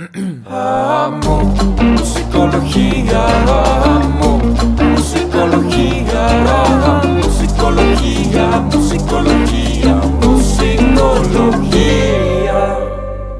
Amo musicología, amo musicología, amo musicología, musicología, musicología.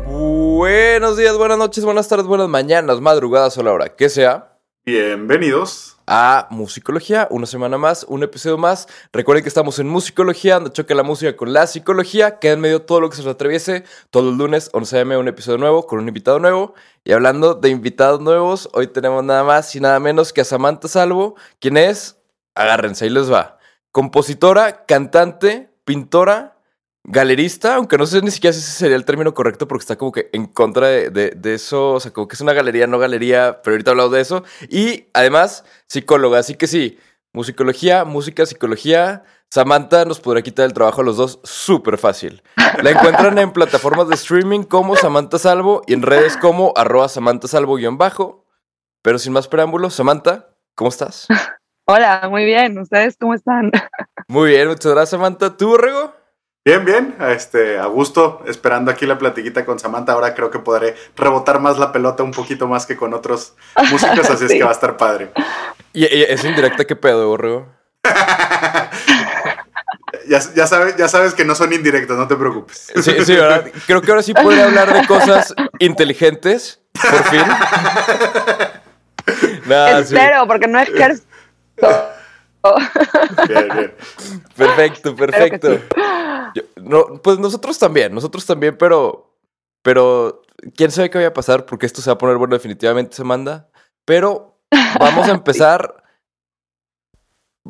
Buenos días, buenas noches, buenas tardes, buenas mañanas, madrugadas o la hora que sea. Bienvenidos. a Musicología, una semana más, un episodio más. Recuerden que estamos en Musicología, donde choca la música con la psicología, queda en medio todo lo que se nos atraviese. Todos los lunes, 11 am, un episodio nuevo con un invitado nuevo. Y hablando de invitados nuevos, hoy tenemos nada más y nada menos que a Samantha Salvo, quien es, agárrense, ahí les va, compositora, cantante, pintora, galerista, aunque no sé ni siquiera si ese sería el término correcto porque está como que en contra de, de- de eso, o sea, como que es una galería, no galería, pero ahorita hablamos de eso. Y además, psicóloga, así que sí, musicología, música, psicología. Samantha nos podrá quitar el trabajo a los dos súper fácil. La encuentran en plataformas de streaming como Samantha Salvo y en redes como arroba Samantha Salvo guion bajo. Pero sin más preámbulos, Samantha, ¿cómo estás? Hola, muy bien. ¿Ustedes cómo están? Muy bien, muchas gracias, Samantha. ¿Tú, Borrego? Bien, bien. Este, a gusto, esperando aquí la platiquita con Samantha. Ahora creo que podré rebotar más la pelota un poquito más que con otros músicos, así es que va a estar padre. Y, y es indirecta, ¿qué pedo, Borrego? Ya, ya, sabes, ya sabes que no son indirectos, no te preocupes. Sí, sí, ¿verdad? Creo que ahora sí podría hablar de cosas inteligentes, por fin. Nada, sí. Espero, porque no ejerzo. Bien, bien. Perfecto, perfecto. Yo- no, pues nosotros también, nosotros también, pero, pero quién sabe qué vaya a pasar porque esto se va a poner bueno definitivamente, se manda. Pero vamos a empezar.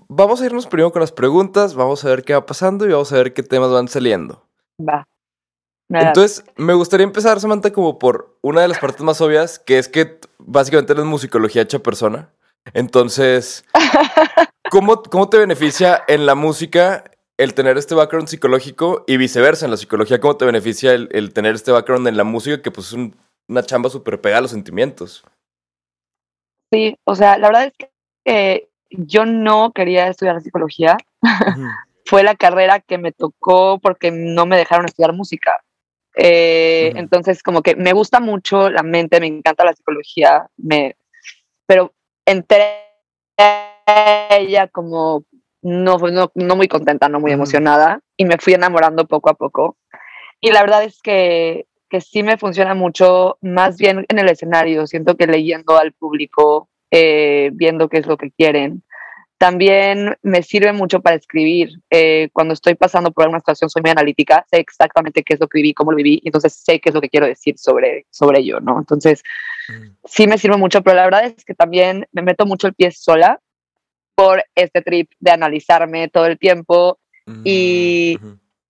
Vamos a irnos primero con las preguntas, vamos a ver qué va pasando y vamos a ver qué temas van saliendo. Va. Nada. Entonces, me gustaría empezar, Samantha, como por una de las partes más obvias, que es que básicamente eres musicología hecha persona. Entonces, ¿cómo, ¿cómo te beneficia en la música el tener este background psicológico y viceversa en la psicología? ¿Cómo te beneficia el, el tener este background en la música que pues es un- una chamba súper pegada a los sentimientos? Sí, o sea, la verdad es que eh, yo no quería estudiar psicología. Fue la carrera que me tocó porque no me dejaron estudiar música. Eh. Entonces, como que me gusta mucho la mente, me encanta la psicología, me, pero entré ella como no, no, no muy contenta, no muy emocionada, y me fui enamorando poco a poco. Y la verdad es que, que sí me funciona mucho, más bien en el escenario. Siento que leyendo al público, eh, viendo qué es lo que quieren. También me sirve mucho para escribir. Eh, cuando estoy pasando por alguna situación, soy muy analítica, sé exactamente qué es lo que viví, cómo lo viví, y entonces sé qué es lo que quiero decir sobre, sobre ello, ¿no? Entonces, sí me sirve mucho, pero la verdad es que también me meto mucho el pie sola por este trip de analizarme todo el tiempo Y-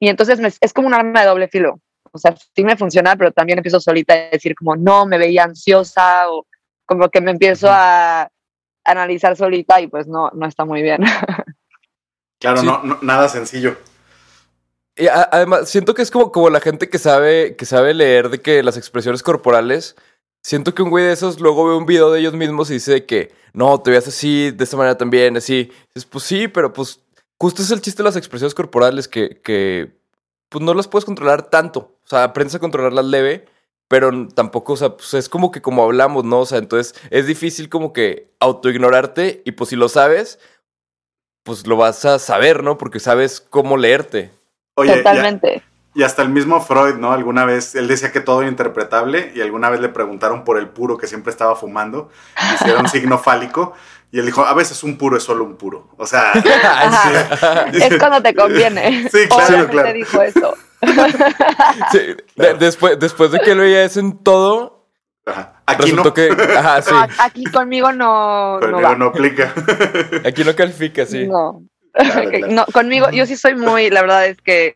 y entonces me- es como un arma de doble filo. O sea, sí me funciona, pero también empiezo solita a decir como, no, me veía ansiosa o como que me empiezo a analizar solita y pues no, no está muy bien. Claro, Sí. no, no- nada sencillo. Y a- además, siento que es como, como la gente que sabe, que sabe leer de que las expresiones corporales. Siento que un güey de esos luego ve un video de ellos mismos y dice que no, te veas así, de esta manera también, así. Dices, pues sí, pero pues justo es el chiste de las expresiones corporales que, que pues no las puedes controlar tanto. O sea, aprendes a controlarlas leve, pero tampoco, o sea, pues es como que como hablamos, ¿no? O sea, entonces es difícil como que autoignorarte y pues si lo sabes, pues lo vas a saber, ¿no? Porque sabes cómo leerte. Oye, ya- Totalmente. Y hasta el mismo Freud, ¿no? Alguna vez, él decía que todo era interpretable y alguna vez le preguntaron por el puro que siempre estaba fumando, y si era un signo fálico, y él dijo, a veces un puro es solo un puro. O sea. Es cuando te conviene. Sí, claro, Obviamente claro. dijo eso. Sí, de- después, después de que él veía eso en todo, ajá, aquí resultó no, que. Ajá, sí. No, aquí conmigo no, no conmigo va. no aplica. Aquí no califica, sí. No. Claro, claro. No, conmigo, yo sí soy muy, la verdad es que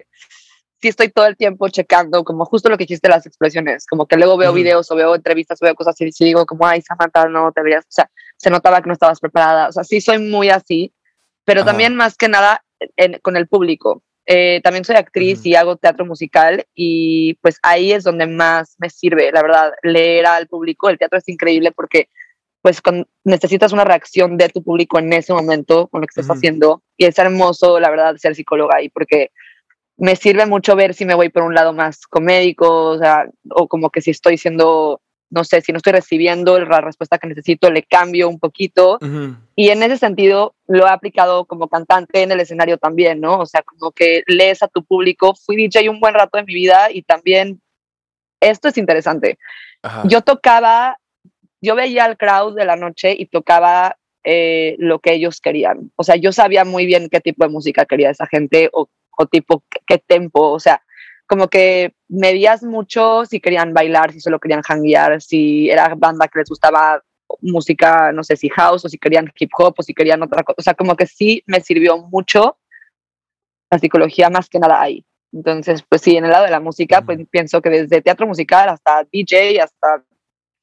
sí estoy todo el tiempo checando, como justo lo que dijiste las expresiones, como que luego veo Ujú. videos o veo entrevistas o veo cosas y sí digo como, ay, Samantha, no te verías, o sea, se notaba que no estabas preparada, o sea, sí soy muy así, pero Ajá. también más que nada en- con el público. Eh, también soy actriz Ujú. y hago teatro musical y pues ahí es donde más me sirve, la verdad, leer al público. El teatro es increíble porque pues con- necesitas una reacción de tu público en ese momento con lo que estás Ujú. haciendo y es hermoso, la verdad, ser psicóloga ahí porque me sirve mucho ver si me voy por un lado más comédico, o sea, o como que si estoy siendo no sé, si no estoy recibiendo la respuesta que necesito, le cambio un poquito. Y en ese sentido lo he aplicado como cantante en el escenario también, ¿no? O sea, como que lees a tu público. Fui DJ un buen rato de mi vida y también esto es interesante. Ajá. Yo tocaba, yo veía al crowd de la noche y tocaba eh, lo que ellos querían. O sea, yo sabía muy bien qué tipo de música quería esa gente o, o tipo qué, qué tempo. O sea, como que medías mucho si querían bailar, si solo querían hanguear, si era banda que les gustaba música, no sé si house o si querían hip hop o si querían otra cosa. O sea, como que sí me sirvió mucho la psicología más que nada ahí. Entonces, pues sí, en el lado de la música, pues pienso que desde teatro musical hasta DJ, hasta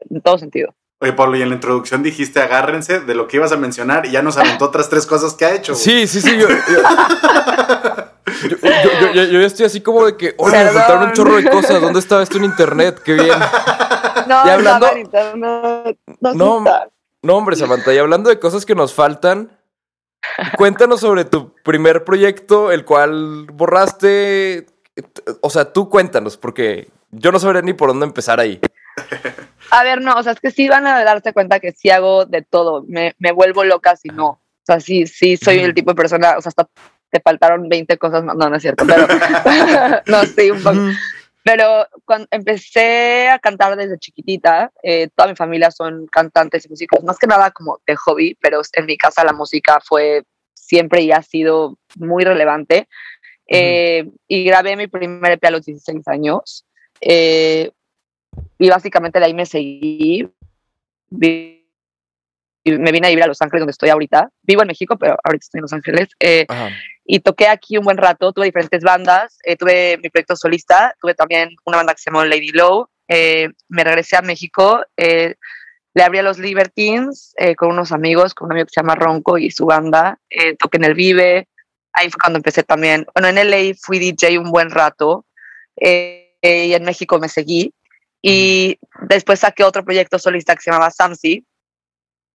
en todo sentido. Oye, Pablo, y en la introducción dijiste agárrense de lo que ibas a mencionar y ya nos aventó otras tres cosas que ha hecho. güey. Sí, sí, sí. Yo, yo, yo, yo- yo- yo estoy así como de que, oye, me faltaron un chorro de cosas. ¿Dónde estaba esto en internet? Qué bien. No, Y hablando- en internet, no, No. No, hombre, Samantha, y hablando de cosas que nos faltan, cuéntanos sobre tu primer proyecto, el cual borraste. O sea, tú cuéntanos, porque yo no sabría ni por dónde empezar ahí. A ver, no, o sea, es que sí van a darse cuenta que sí hago de todo. Me, me vuelvo loca si no. O sea, sí, sí soy el tipo de persona, o sea, hasta te faltaron 20 cosas más. No, no es cierto, pero no, sí, un poco. Pero cuando empecé a cantar desde chiquitita, eh, toda mi familia son cantantes y músicos, más que nada como de hobby, pero en mi casa la música fue siempre y ha sido muy relevante. Eh, y grabé mi primer EP a los 16 años. eh, y básicamente de ahí me seguí. Vi- y me vine a vivir a Los Ángeles, donde estoy ahorita. Vivo en México, pero ahorita estoy en Los Ángeles. Eh, Ajá. Y toqué aquí un buen rato, tuve diferentes bandas, eh, tuve mi proyecto solista, tuve también una banda que se llamó Lady Low, eh, me regresé a México, eh, le abrí a los Libertines eh, con unos amigos, con un amigo que se llama Ronco y su banda, eh, toqué en el Vive, ahí fue cuando empecé también, bueno, en LA fui DJ un buen rato eh, y en México me seguí y después saqué otro proyecto solista que se llamaba Samsi.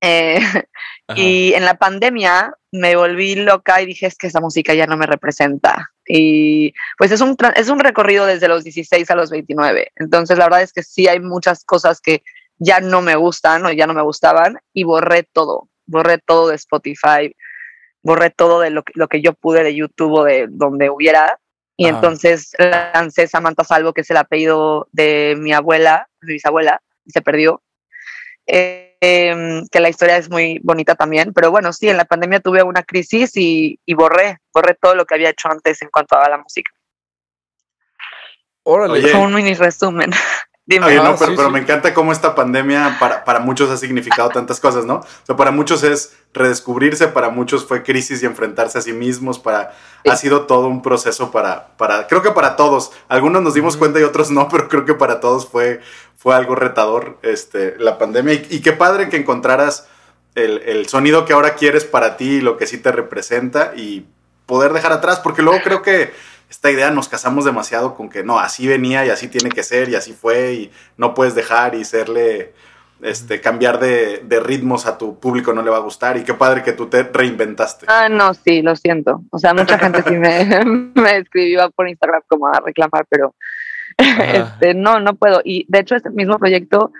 Eh, y en la pandemia me volví loca y dije, es que esa música ya no me representa. Y pues es un, es un recorrido desde los 16 a los 29. Entonces la verdad es que sí hay muchas cosas que ya no me gustan o ya no me gustaban y borré todo. Borré todo de Spotify, borré todo de lo que, lo que yo pude de YouTube o de donde hubiera. Y Ajá. entonces lancé Samantha Salvo, que es el apellido de mi abuela, de mi bisabuela, y se perdió. Eh, que la historia es muy bonita también, pero bueno, sí, en la pandemia tuve una crisis y, y borré, borré todo lo que había hecho antes en cuanto a la música. Órale. Oye. Fue un mini resumen. Dime. Oye, Ah, no, pero, sí, pero sí. me encanta cómo esta pandemia para, para muchos ha significado tantas cosas, ¿no? O sea, para muchos es redescubrirse, para muchos fue crisis y enfrentarse a sí mismos, para Sí. ha sido todo un proceso para, para, creo que para todos. Algunos nos dimos cuenta y otros no, pero creo que para todos fue, fue algo retador este, la pandemia. Y, y qué padre que encontraras el, el sonido que ahora quieres para ti y lo que sí te representa y poder dejar atrás, porque luego creo que esta idea nos casamos demasiado con que no, así venía y así tiene que ser y así fue y no puedes dejar y serle, este, cambiar de, de ritmos a tu público no le va a gustar y qué padre que tú te reinventaste. Ah, no, sí, lo siento. O sea, mucha gente sí me, me escribió por Instagram como a reclamar, pero este, no, no puedo. Y de hecho, este mismo proyecto,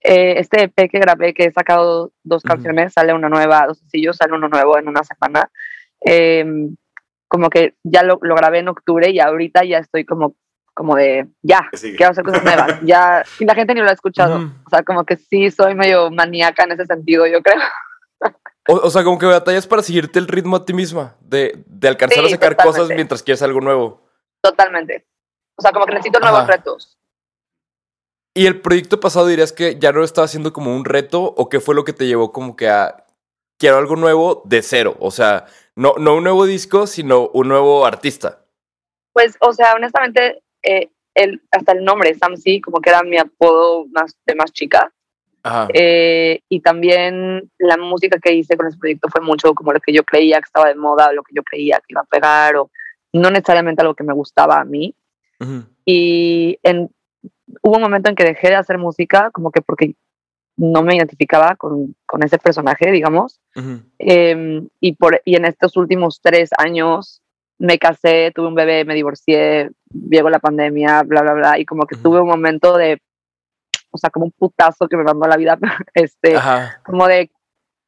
eh, este EP que grabé, que he sacado dos canciones, sale una nueva, dos sencillos, sale uno nuevo en una semana. Eh, como que ya lo, lo grabé en octubre y ahorita ya estoy como, como de, ya, quiero hacer cosas nuevas. Ya, y la gente ni lo ha escuchado. O sea, como que sí soy medio maníaca en ese sentido, yo creo. O, o sea, como que batallas para seguirte el ritmo a ti misma, de, de alcanzar a sacar cosas mientras quieres algo nuevo. Totalmente. O sea, como que necesito nuevos Ajá. retos. ¿Y el proyecto pasado dirías que ya no lo estaba haciendo como un reto o qué fue lo que te llevó como que a quiero algo nuevo de cero? O sea, no, no un nuevo disco, sino un nuevo artista. Pues, o sea, honestamente, eh, el, hasta el nombre, Samsi, como que era mi apodo más, de más chica. Ajá. Eh, y también la música que hice con ese proyecto fue mucho como lo que yo creía que estaba de moda, lo que yo creía que iba a pegar, o no necesariamente algo que me gustaba a mí. Y en, hubo un momento en que dejé de hacer música, como que porque no me identificaba con, con ese personaje, digamos. Eh, y, por, y en estos últimos tres años me casé, tuve un bebé, me divorcié, llegó la pandemia, bla, bla, bla. Y como que tuve un momento de, o sea, como un putazo que me mandó a la vida, este, Ajá. como de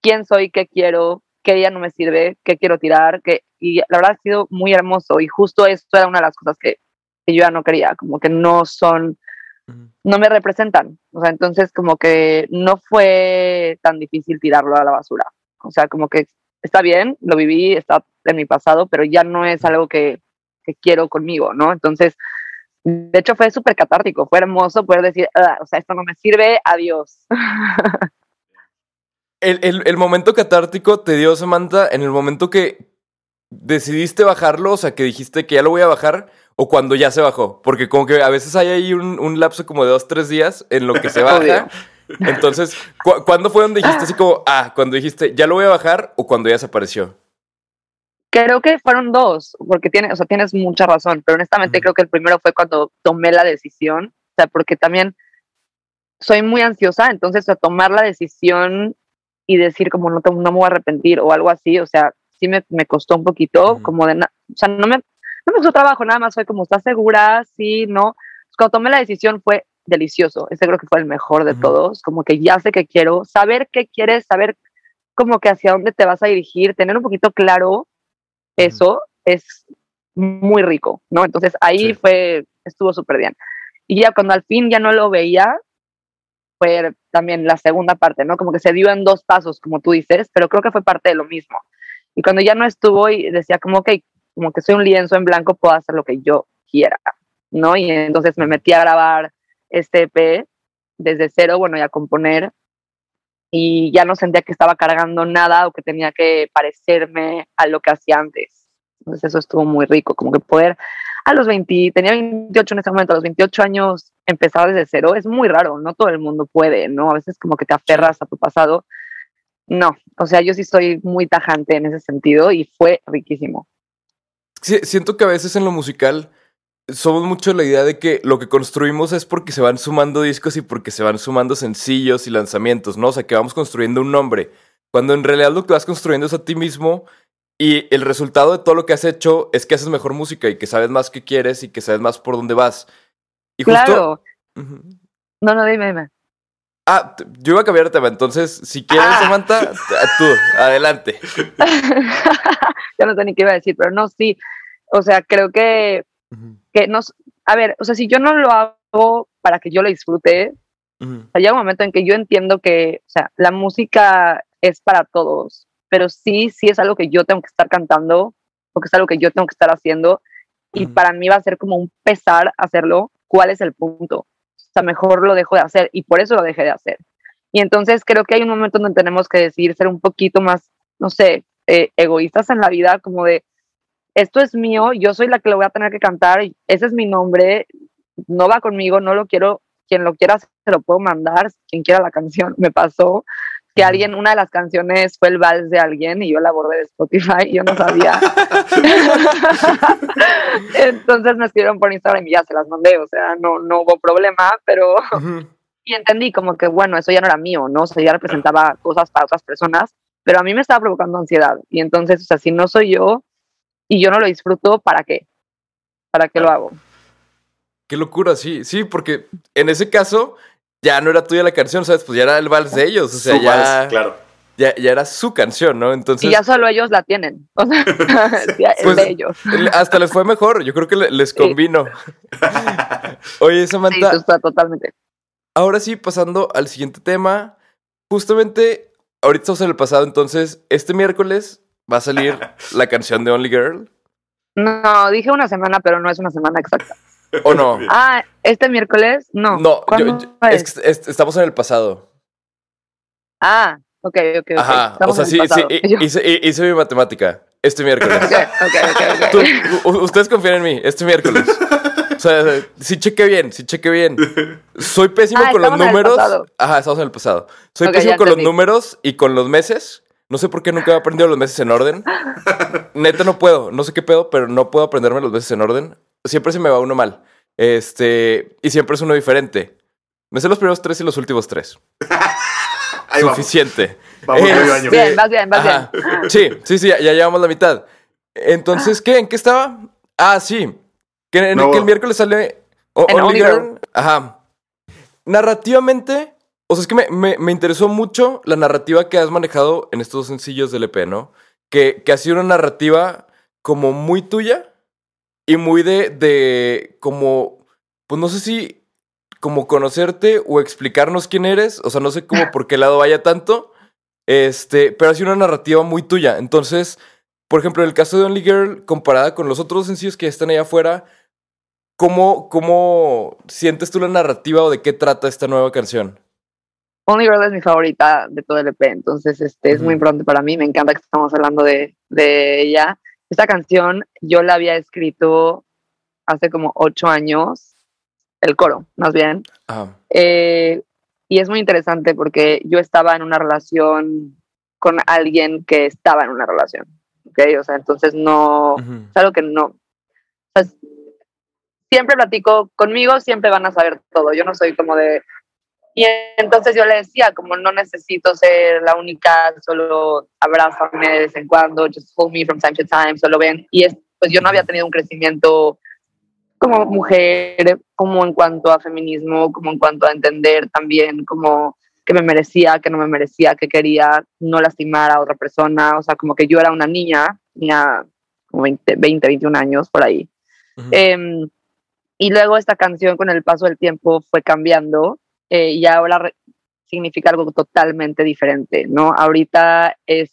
quién soy, qué quiero, qué día no me sirve, qué quiero tirar, que, y la verdad ha sido muy hermoso y justo esto era una de las cosas que, que yo ya no quería, como que no son, No me representan, o sea, entonces como que no fue tan difícil tirarlo a la basura, o sea, como que está bien, lo viví, está en mi pasado, pero ya no es algo que, que quiero conmigo, ¿no? Entonces, de hecho fue súper catártico, fue hermoso poder decir, "Ah, o sea, esto no me sirve, adiós. El, el- el momento catártico te dio, Samantha, en el momento que decidiste bajarlo, o sea, que dijiste que ya lo voy a bajar, o cuando ya se bajó. Porque como que a veces hay ahí un, un lapso como de dos, tres días en lo que se baja. Entonces, ¿cu- ¿cuándo fue donde dijiste así como, ah, cuando dijiste, ya lo voy a bajar, o cuando ya desapareció? Creo que fueron dos, porque tiene, o sea, tienes mucha razón, pero honestamente creo que el primero fue cuando tomé la decisión, o sea, porque también soy muy ansiosa, entonces a tomar la decisión y decir como no, no me voy a arrepentir o algo así, o sea, sí me, me costó un poquito, como de, o sea, no me, no me costó trabajo, nada más fue como, ¿estás segura? Sí, no. Cuando tomé la decisión fue delicioso, ese creo que fue el mejor de todos, como que ya sé qué quiero, saber qué quieres, saber como que hacia dónde te vas a dirigir, tener un poquito claro eso es muy rico, ¿no? Entonces ahí Sí. fue, estuvo súper bien. Y ya cuando al fin ya no lo veía, fue también la segunda parte, ¿no? Como que se dio en dos pasos, como tú dices, pero creo que fue parte de lo mismo. Y cuando ya no estuvo y decía como que, como que soy un lienzo en blanco, puedo hacer lo que yo quiera, ¿no? Y entonces me metí a grabar este EP desde cero, bueno, y a componer y ya no sentía que estaba cargando nada o que tenía que parecerme a lo que hacía antes. Entonces eso estuvo muy rico, como que poder a los 20, tenía 28 en ese momento, a los 28 años empezar desde cero es muy raro, no todo el mundo puede, ¿no? A veces como que te aferras a tu pasado. No, o sea, yo sí soy muy tajante en ese sentido y fue riquísimo. Siento que a veces en lo musical somos mucho la idea de que lo que construimos es porque se van sumando discos y porque se van sumando sencillos y lanzamientos, ¿no? O sea, que vamos construyendo un nombre. Cuando en realidad lo que vas construyendo es a ti mismo y el resultado de todo lo que has hecho es que haces mejor música y que sabes más qué quieres y que sabes más por dónde vas. Y justo... Claro. No, no, dime, dime. Ah, yo iba a cambiar de tema, entonces, si quieres, Ah. Samantha, tú, adelante. ya no sé ni qué iba a decir, pero no, sí. O sea, creo que, que nos, a ver, o sea, si yo no lo hago para que yo lo disfrute, o sea, llega un momento en que yo entiendo que, o sea, la música es para todos, pero sí, sí es algo que yo tengo que estar cantando, o que es algo que yo tengo que estar haciendo, y Ujú. para mí va a ser como un pesar hacerlo, ¿cuál es el punto? Mejor lo dejo de hacer, y por eso lo dejé de hacer. Y entonces creo que hay un momento donde tenemos que decidir ser un poquito más, no sé, eh, egoístas en la vida, como de, esto es mío, yo soy la que lo voy a tener que cantar, ese es mi nombre, no va conmigo, no lo quiero, quien lo quiera se lo puedo mandar, quien quiera la canción. Me pasó que alguien, una de las canciones fue el vals de alguien y yo la borré de Spotify y yo no sabía. Entonces me escribieron por Instagram y ya se las mandé, o sea, no, no hubo problema, pero y entendí como que, bueno, eso ya no era mío, ¿no? O sea, ya representaba cosas para otras personas, pero a mí me estaba provocando ansiedad. Y entonces, o sea, si no soy yo y yo no lo disfruto, ¿para qué? ¿Para qué lo hago? Qué locura, sí, sí, porque en ese caso ya no era tuya la canción, ¿sabes? Pues ya era el vals de ellos, o sea, Su ya, vals, claro. ya, ya era su canción, ¿no? Entonces, y ya solo ellos la tienen. O sea, ya es Pues, de ellos. el- hasta les fue mejor, yo creo que le- les Sí. convino. Oye, Sí, Samantha, o sea, totalmente. ahora sí, pasando al siguiente tema, justamente, ahorita estamos en el pasado, entonces, este miércoles va a salir la canción de Only Girl, No, dije una semana, pero no es una semana exacta. ¿O no? Ah, este miércoles, no. No, yo- ¿Cuándo yo- es? es que est- estamos en el pasado. Ah, ok, ok, ok. Ajá, o sea, sí, sí, hice, hi- hice mi matemática este miércoles. Ok, ok, ok, ok. Tú- ustedes confían en mí, este miércoles. O sea, sí cheque bien, sí cheque bien. Soy pésimo Ah, con los estamos en el números. pasado. Ajá, estamos en el pasado. Soy pésimo con los números y con los meses. No sé por qué nunca he aprendido los meses en orden. Neta no puedo, no sé qué pedo, pero no puedo aprenderme los meses en orden. Siempre se me va uno mal. Este, y siempre es uno diferente. Me sé los primeros tres y los últimos tres. Ahí vamos. Suficiente. Vamos medio año. Bien, vas bien, vas Ajá. bien. Sí, sí, sí, ya, ya llevamos la mitad. Entonces, ¿qué? ¿En qué estaba? Ah, sí. Que, en No. que el miércoles sale o- En Only Only Girl. Girl. Ajá. narrativamente, o sea, es que me, me- me interesó mucho la narrativa que has manejado en estos dos sencillos del EP, ¿no? Que, que ha sido una narrativa como muy tuya y muy de, de como, pues no sé si como conocerte o explicarnos quién eres, o sea, no sé cómo por qué lado vaya tanto, este, pero ha sido una narrativa muy tuya. Entonces, por ejemplo, en el caso de Only Girl, comparada con los otros sencillos que están allá afuera, ¿cómo, ¿cómo sientes tú la narrativa o de qué trata esta nueva canción? Only Girl es mi favorita de todo el EP, entonces este, es muy importante para mí, me encanta que estamos hablando de, de ella. Esta canción yo la había escrito hace como ocho años, el coro, más bien, Ah, Eh, y es muy interesante porque yo estaba en una relación con alguien que estaba en una relación, ¿ok? O sea, entonces no, ujú. es algo que no, o sea, es- siempre platico conmigo, siempre van a saber todo, yo no soy como de, y entonces yo le decía, como no necesito ser la única, solo abrázame de vez en cuando, just hold me from time to time, solo ven, y es, pues yo no había tenido un crecimiento como mujer, como en cuanto a feminismo, como en cuanto a entender también como que me merecía, que no me merecía, que quería no lastimar a otra persona, o sea, como que yo era una niña, tenía como 20, 20 21 años por ahí. Ujú. Em, y luego esta canción con el paso del tiempo fue cambiando eh, y ahora significa algo totalmente diferente, ¿no? Ahorita es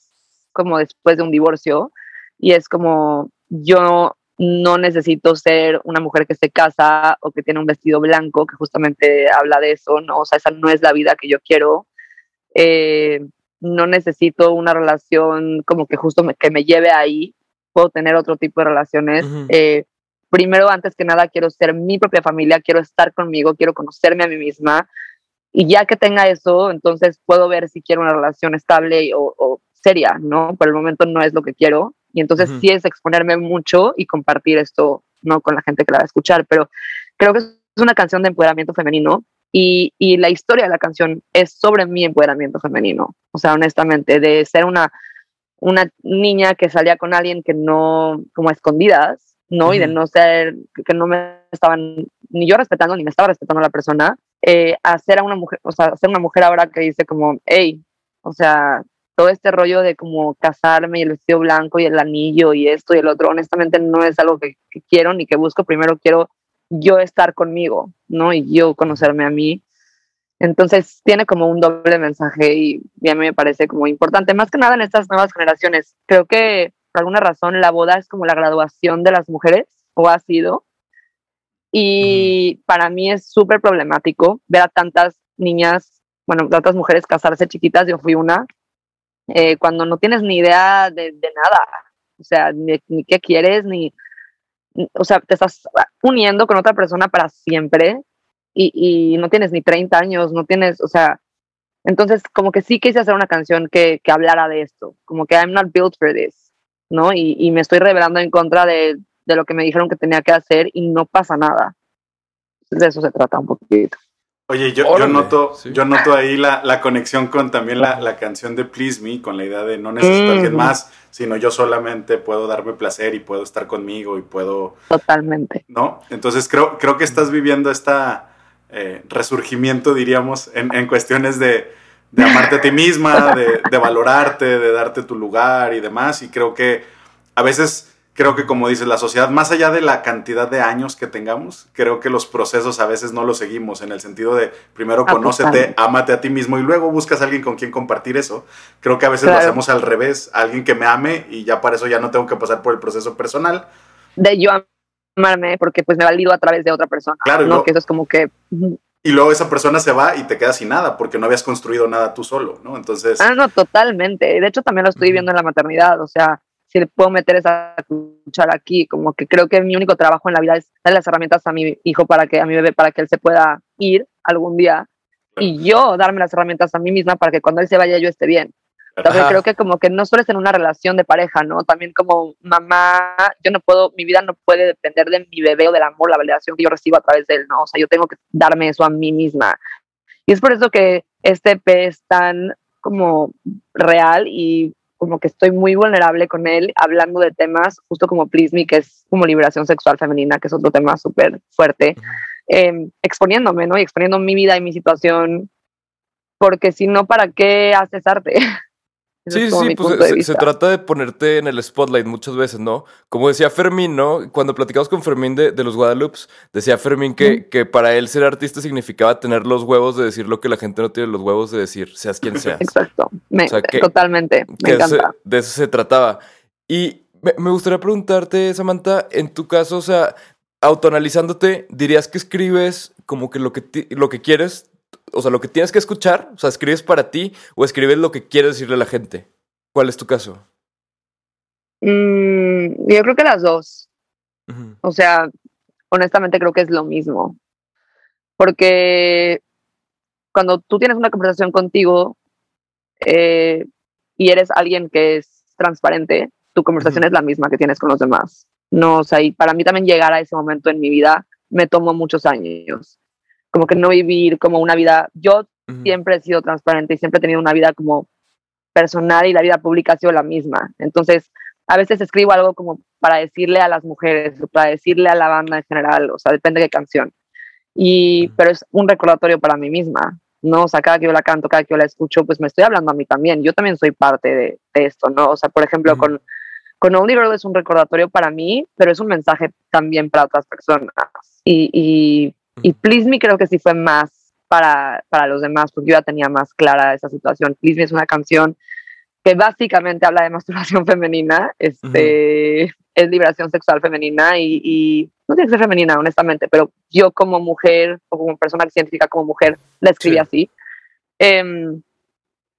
como después de un divorcio y es como yo no necesito ser una mujer que se casa o que tiene un vestido blanco, que justamente habla de eso, ¿no? O sea, esa no es la vida que yo quiero. Eh, no necesito una relación como que justo me- que me lleve ahí. Puedo tener otro tipo de relaciones. Eh, primero, antes que nada, quiero ser mi propia familia, quiero estar conmigo, quiero conocerme a mí misma. Y ya que tenga eso, entonces puedo ver si quiero una relación estable o, o seria, ¿no? Por el momento no es lo que quiero. Y entonces Ujú. sí es exponerme mucho y compartir esto, no con la gente que la va a escuchar, pero creo que es una canción de empoderamiento femenino y, y la historia de la canción es sobre mi empoderamiento femenino. O sea, honestamente, de ser una, una niña que salía con alguien que no, como a escondidas, ¿no? Y de no ser, que no me estaban ni yo respetando, ni me estaba respetando la persona, eh, a ser a una mujer, o sea, a ser una mujer ahora que dice como, hey, o sea, todo este rollo de como casarme y el vestido blanco y el anillo y esto y el otro, honestamente no es algo que, que quiero ni que busco. Primero quiero yo estar conmigo, ¿no? Y yo conocerme a mí. Entonces tiene como un doble mensaje y, y a mí me parece como importante, más que nada en estas nuevas generaciones. Creo que por alguna razón la boda es como la graduación de las mujeres, o ha sido. Y para mí es súper problemático ver a tantas niñas, bueno, tantas mujeres casarse chiquitas, yo fui una, eh, cuando no tienes ni idea de, de nada, o sea, ni, ni qué quieres, ni, o sea, te estás uniendo con otra persona para siempre y, y no tienes ni 30 años, no tienes, o sea, entonces como que sí quise hacer una canción que, que hablara de esto, como que I'm not built for this, ¿no? Y, y me estoy rebelando en contra de, de lo que me dijeron que tenía que hacer y no pasa nada. De eso se trata un poquito. Oye, yo, yo noto, sí. yo noto ahí la, la conexión con también la, la canción de Please Me, con la idea de no necesito a alguien Mm. más, sino yo solamente puedo darme placer y puedo estar conmigo y puedo, Totalmente. ¿no? Entonces creo, creo que estás viviendo esta eh, resurgimiento, diríamos, en, en cuestiones de, de amarte a ti misma, de, de valorarte, de darte tu lugar y demás. Y creo que a veces, creo que como dices, la sociedad, más allá de la cantidad de años que tengamos, creo que los procesos a veces no los seguimos en el sentido de primero conócete, ámate a ti mismo y luego buscas a alguien con quien compartir eso. Creo que a veces lo Claro. hacemos al revés, alguien que me ame y ya para eso ya no tengo que pasar por el proceso personal. De yo amarme porque pues me valido a través de otra persona. Claro, ¿no? Que eso es como que... Y luego esa persona se va y te quedas sin nada porque no habías construido nada tú solo, ¿no? Entonces, Ah, no, totalmente. De hecho, también lo estoy viendo en la maternidad. O sea, si le puedo meter esa cuchara aquí, como que creo que mi único trabajo en la vida es darle las herramientas a mi hijo para que, a mi bebé, para que él se pueda ir algún día. Y yo darme las herramientas a mí misma para que cuando él se vaya yo esté bien. Entonces Ajá. creo que como que no solo es en una relación de pareja, ¿no? También como mamá, yo no puedo, mi vida no puede depender de mi bebé o del amor, la validación que yo recibo a través de él, ¿no? O sea, yo tengo que darme eso a mí misma. Y es por eso que este EP es tan como real y como que estoy muy vulnerable con él, hablando de temas justo como Please Me, que es como liberación sexual femenina, que es otro tema súper fuerte. em, exponiéndome, ¿no? Y exponiendo mi vida y mi situación, porque si no, ¿para qué haces arte? Ese Sí, sí, pues de se, se trata de ponerte en el spotlight muchas veces, ¿no? Como decía Fermín, ¿no? Cuando platicamos con Fermín de, de los Guadalupes, decía Fermín que, que para él ser artista significaba tener los huevos de decir lo que la gente no tiene los huevos de decir, seas quien seas. Exacto, me, O sea, que- totalmente, me encanta. de eso se trataba. Y me, me gustaría preguntarte, Samantha, en tu caso, o sea, autoanalizándote, ¿dirías que escribes como que lo que, lo que quieres, o sea, lo que tienes que escuchar? O sea, ¿escribes para ti o escribes lo que quieres decirle a la gente? ¿Cuál es tu caso? Mm, yo creo que las dos. O sea, honestamente creo que es lo mismo. Porque cuando tú tienes una conversación contigo eh, y eres alguien que es transparente, tu conversación es la misma que tienes con los demás. No, o sea, y para mí también llegar a ese momento en mi vida me tomó muchos años. Como que no vivir como una vida. Yo Ujú. siempre he sido transparente y siempre he tenido una vida como personal y la vida pública ha sido la misma. Entonces, a veces escribo algo como para decirle a las mujeres o para decirle a la banda en general, o sea, depende de qué canción. Y, Ujú. pero es un recordatorio para mí misma, ¿no? O sea, cada que yo la canto, cada que yo la escucho, pues me estoy hablando a mí también. Yo también soy parte de, de esto, ¿no? O sea, por ejemplo, Ujú. con, con Only Girl es un recordatorio para mí, pero es un mensaje también para otras personas. Y, y, y. Please Me creo que sí fue más para, para los demás, porque yo ya tenía más clara esa situación. Please Me es una canción que básicamente habla de masturbación femenina, este, es liberación sexual femenina y, y no tiene que ser femenina, honestamente, pero yo como mujer o como persona que identifica como mujer, la escribí Sí. así. Em,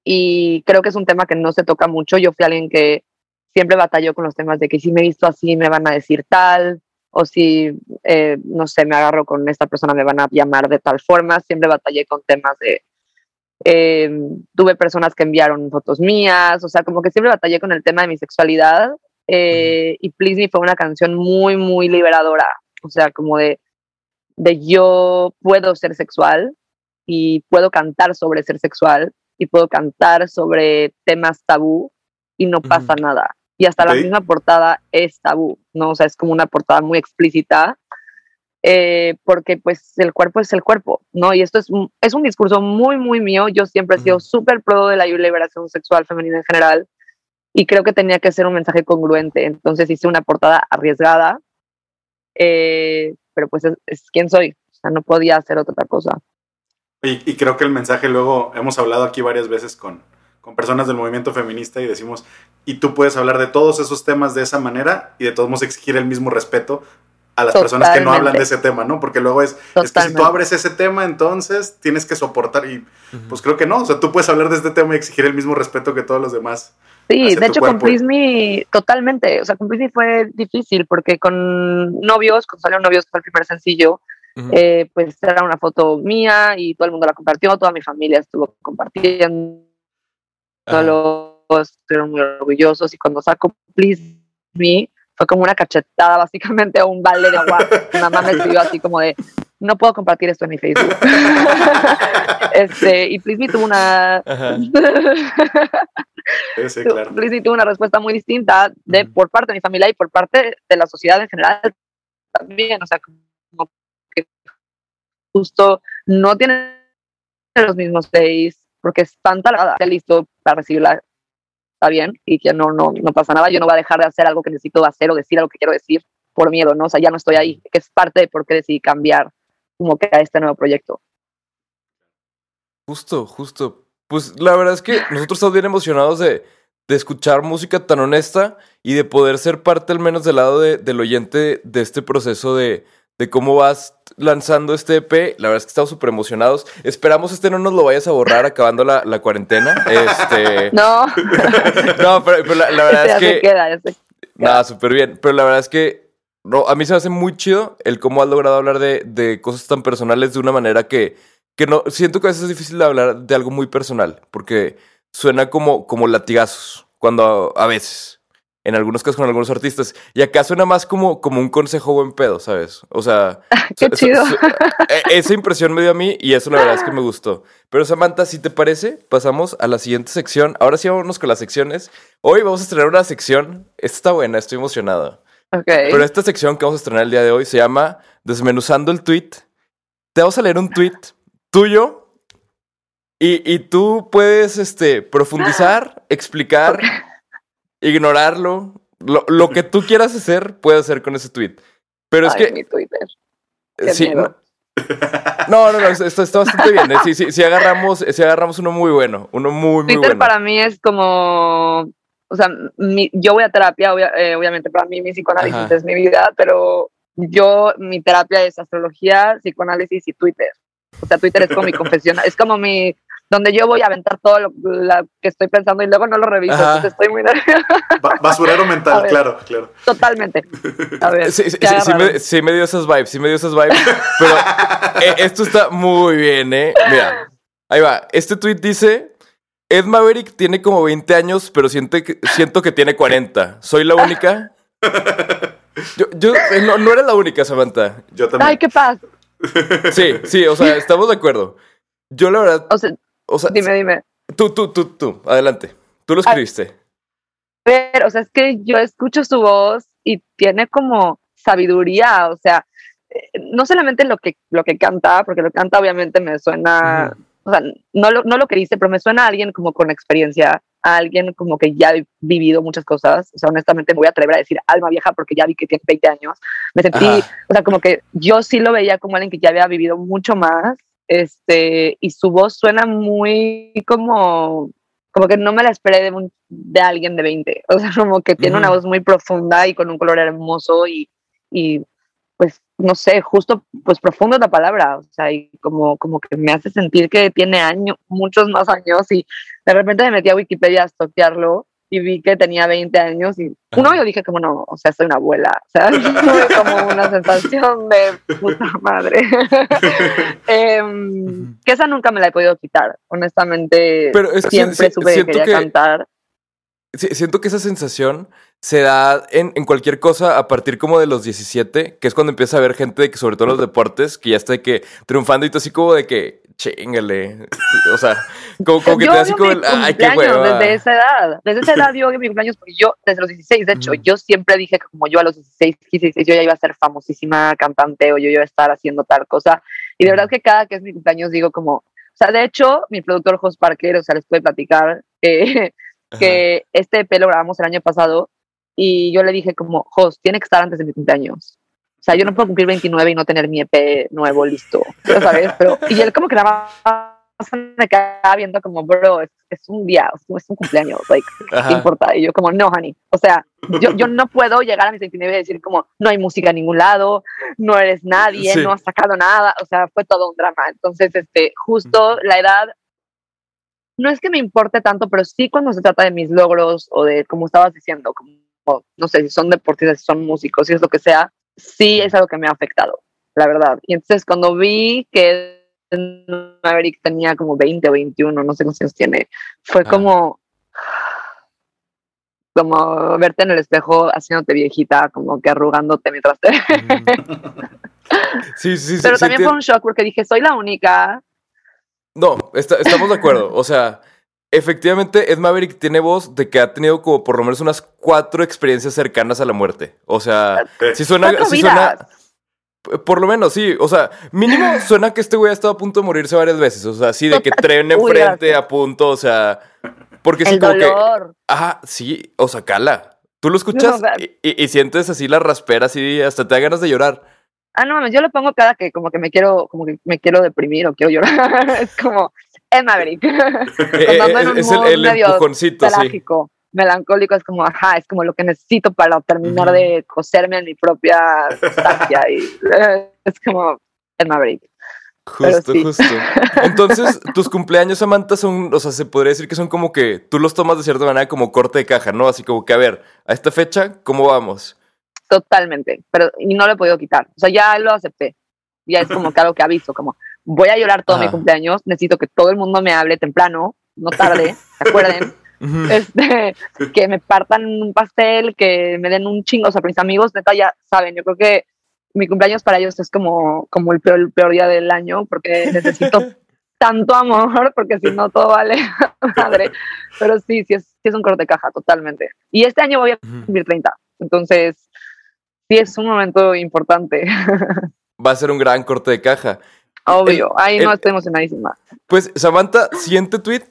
y creo que es un tema que no se toca mucho. Yo fui alguien que siempre batalló con los temas de que si me he visto así me van a decir tal, o si, eh, no sé, me agarro con esta persona me van a llamar de tal forma. Siempre batallé con temas de... eh, tuve personas que enviaron fotos mías, o sea, como que siempre batallé con el tema de mi sexualidad. eh, Y Please Me fue una canción muy, muy liberadora, o sea, como de, de yo puedo ser sexual y puedo cantar sobre ser sexual y puedo cantar sobre temas tabú y no pasa nada. Y hasta la Ok. misma portada es tabú, ¿no? O sea, es como una portada muy explícita, eh, porque pues el cuerpo es el cuerpo, ¿no? Y esto es es un discurso muy, muy mío. Yo siempre he sido súper pro de la liberación sexual femenina en general y creo que tenía que ser un mensaje congruente. Entonces hice una portada arriesgada, eh, pero pues es, es quién soy. O sea, no podía hacer otra cosa. Y, y creo que el mensaje luego, hemos hablado aquí varias veces con, con personas del movimiento feminista y decimos, y tú puedes hablar de todos esos temas de esa manera y de todos modos exigir el mismo respeto a las personas que no hablan de ese tema, ¿no? Porque luego es, es que si tú abres ese tema, entonces tienes que soportar y pues creo que no, o sea, tú puedes hablar de este tema y exigir el mismo respeto que todos los demás. Sí, de hecho con Me, totalmente. O sea, con Me fue difícil porque con novios, con Salió Novios, que fue el primer sencillo, eh, pues era una foto mía y todo el mundo la compartió, toda mi familia estuvo compartiendo. Ajá. los estuvieron muy orgullosos y cuando saco Please Me fue como una cachetada básicamente a un balde de agua. Mi mamá me escribió así como de no puedo compartir esto en mi Facebook. este, y Please Me tuvo una. Sí, claro. Please Me tuvo una respuesta muy distinta de por parte de mi familia y por parte de la sociedad en general también, o sea, como que justo no tienen los mismos days porque están taladas, ya listo para recibirla está bien y que no, no, no pasa nada, yo no voy a dejar de hacer algo que necesito hacer o decir algo que quiero decir por miedo, ¿no? O sea, ya no estoy ahí, que es parte de por qué decidí cambiar como que a este nuevo proyecto. Justo, justo. Pues la verdad es que nosotros estamos bien emocionados de, de escuchar música tan honesta y de poder ser parte al menos del lado de- del oyente de este proceso de, de cómo vas lanzando este EP. La verdad es que estamos súper emocionados. Esperamos este no nos lo vayas a borrar acabando la, la cuarentena. Este, No, no, pero, pero la, la verdad ya es se que... queda, ya se Nada, súper bien. Pero la verdad es que no, a mí se me hace muy chido el cómo has logrado hablar de, de cosas tan personales de una manera que, que no. Siento que a veces es difícil de hablar de algo muy personal, porque suena como, como latigazos, cuando a veces. En algunos casos con algunos artistas. Y acá suena más como, como un consejo buen pedo, ¿sabes? O sea. Qué su- su- chido. e- esa impresión me dio a mí y eso la verdad es que me gustó. Pero Samantha, si te parece, pasamos a la siguiente sección. Ahora sí vámonos con las secciones. Hoy vamos a estrenar una sección. Esta está buena, estoy emocionado. Ok. Pero esta sección que vamos a estrenar el día de hoy se llama Desmenuzando el tweet. te vamos a leer un tweet tuyo y, y tú puedes este, profundizar, explicar, ignorarlo. Lo, lo que tú quieras hacer, puedes hacer con ese tweet. Pero es que. mi Twitter. Qué Sí, miedo. no, no, no, esto está, está bastante bien. ¿eh? Sí, sí, sí agarramos, sí agarramos uno muy bueno. Uno muy, muy Twitter bueno. para mí es como, o sea, mi- yo voy a terapia, obvia- eh, obviamente para mí mi psicoanálisis Ajá. es mi vida, pero yo, mi terapia es astrología, psicoanálisis y Twitter. O sea, Twitter es como mi confesión, es como mi, donde yo voy a aventar todo lo la que estoy pensando y luego no lo reviso, entonces estoy muy nerviosa, Ba- basurero mental, ver. claro, claro. totalmente. A ver, Sí, sí, ¿qué sí, me, sí me dio esas vibes, sí me dio esas vibes. Pero eh, esto está muy bien, ¿eh? Mira, ahí va. Este tweet dice: Ed Maverick tiene como 20 años, pero siente que, siento que tiene 40. ¿Soy la única? Yo, yo eh, no, no eres la única, Samantha. Yo también. Ay, qué paz. Sí, sí, o sea, estamos de acuerdo. Yo, la verdad, O sea, o sea, dime, dime. tú, tú, tú, tú, adelante. Tú lo escribiste. ver, o sea, es que yo escucho su voz y tiene como sabiduría, o sea, eh, no solamente lo que, lo que canta, porque lo que canta obviamente me suena, o sea, no lo, no lo que dice, pero me suena a alguien como con experiencia, a alguien como que ya ha vivido muchas cosas, o sea, honestamente me voy a atrever a decir alma vieja porque ya vi que tiene 20 años, me sentí, Ajá. o sea, como que yo sí lo veía como alguien que ya había vivido mucho más, este, y su voz suena muy como, como que no me la esperé de, un- de alguien de 20, o sea, como que tiene una voz muy profunda y con un color hermoso y, y pues, no sé, justo, pues profundo es la palabra, o sea, y como, como que me hace sentir que tiene años, muchos más años y de repente me metí a Wikipedia a toquearlo y vi que tenía 20 años y uno yo dije como no, o sea, soy una abuela, o sea, tuve como una sensación de puta madre. Em, que esa nunca me la he podido quitar, honestamente. Pero es que siempre si- supe que quería que- cantar. Siento que esa sensación se da en, en cualquier cosa a partir como de los 17, que es cuando empieza a ver gente de que, sobre todo en los deportes, que ya está de que triunfando y tú así como de que, chingale. O sea, como, como que yo te da así como el, ay, qué hueva. desde esa edad. Desde esa edad yo odio mi cumpleaños porque yo, desde los 16, de hecho, yo siempre dije que como yo a los 16, 15, 16, yo ya iba a ser famosísima cantante o yo iba a estar haciendo tal cosa. Y de verdad que cada que es mi cumpleaños digo como, o sea, de hecho, mi productor Jos Parker, o sea, les puede platicar eh, Ajá. que este EP lo grabamos el año pasado y yo le dije como, Jos, tiene que estar antes de mi cumpleaños. O sea, yo no puedo cumplir 29 y no tener mi EP nuevo listo, ¿sabes? Pero, y él como que nada más me quedaba viendo como, bro, es, es un día, es un- es un cumpleaños, like, ¿qué importa? Y yo como, no, honey. O sea, yo, yo no puedo llegar a mis 29 y decir como, no hay música en ningún lado, no eres nadie, Sí. no has sacado nada. O sea, fue todo un drama. Entonces, este, justo la edad, no es que me importe tanto, pero sí cuando se trata de mis logros o de, como estabas diciendo, como, no sé, si son deportistas, si son músicos, si es lo que sea, sí es algo que me ha afectado, la verdad. Y entonces cuando vi que Maverick tenía como 20 o 21, no sé cuántos años tiene, fue Ah. como como verte en el espejo haciéndote viejita, como que arrugándote mientras te... Sí, sí, sí. Pero sí también fue un shock porque dije, soy la única. No, está- estamos de acuerdo. O sea, efectivamente, Ed Maverick tiene voz de que ha tenido como por lo menos unas cuatro experiencias cercanas a la muerte. O sea, si suena. Sí suena por lo menos, sí. O sea, mínimo suena que este güey ha estado a punto de morirse varias veces. O sea, sí, de que tren enfrente a punto. O sea, porque sí, El como que. dolor. Ajá, sí, o sea, cala. Tú lo escuchas No, y, y- y sientes así las rasperas y hasta te da ganas de llorar. Ah, no mames, yo lo pongo cada que como que me quiero, como que me quiero deprimir o quiero llorar. es como, es Maverick. Eh, eh, en un es el, mood el medio empujoncito, sí. trágico, melancólico, es como, ajá, es como lo que necesito para terminar de coserme en mi propia sustancia. y eh, es como, es Maverick. Justo, sí. justo. Entonces, tus cumpleaños, Samantha, son, o sea, se podría decir que son como que tú los tomas de cierta manera como corte de caja, ¿no? Así como que, a ver, a esta fecha, ¿cómo vamos? Totalmente, pero y no lo he podido quitar. O sea, ya lo acepté. Ya es como que algo que aviso, como voy a llorar todo mi Ajá. cumpleaños, necesito que todo el mundo me hable temprano, no tarde, ¿se acuerden? Este, que me partan un pastel, que me den un chingo, o sea, mis amigos, neta, ya saben, yo creo que mi cumpleaños para ellos es como, como el, peor, el peor día del año, porque necesito tanto amor, porque si no todo vale madre. Pero sí, sí es, sí es un corte de caja, totalmente. Y este año voy a cumplir 30, entonces sí es un momento importante. Va a ser un gran corte de caja. Obvio, ahí no el- estoy emocionadísima. Pues, Samantha, siguiente tweet.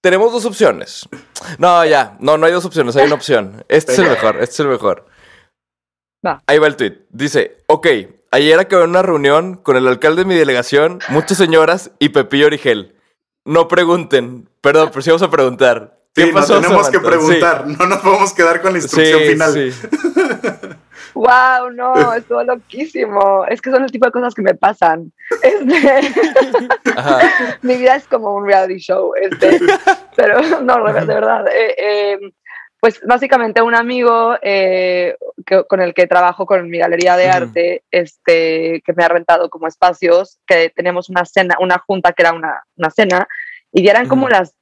Tenemos dos opciones. No, ya. No, no hay dos opciones, hay una opción. Este es el mejor, este es el mejor. Va. Ahí va el tweet. Dice, ok, ayer acabé en una reunión con el alcalde de mi delegación, muchas señoras y Pepillo Origel. No pregunten. Perdón, pero sí vamos a preguntar. ¿Qué Sí, no tenemos que preguntar. No nos podemos quedar con la instrucción sí, final. Wow, no, estuvo loquísimo. Es que son el tipo de cosas que me pasan. Este, Ajá. mi vida es como un reality show, este, pero no, de verdad. eh, eh, pues básicamente un amigo eh, que- con el que trabajo con mi galería de arte, este, que me ha rentado como espacios, que teníamos una cena, una junta que era una, una cena, y ya eran como las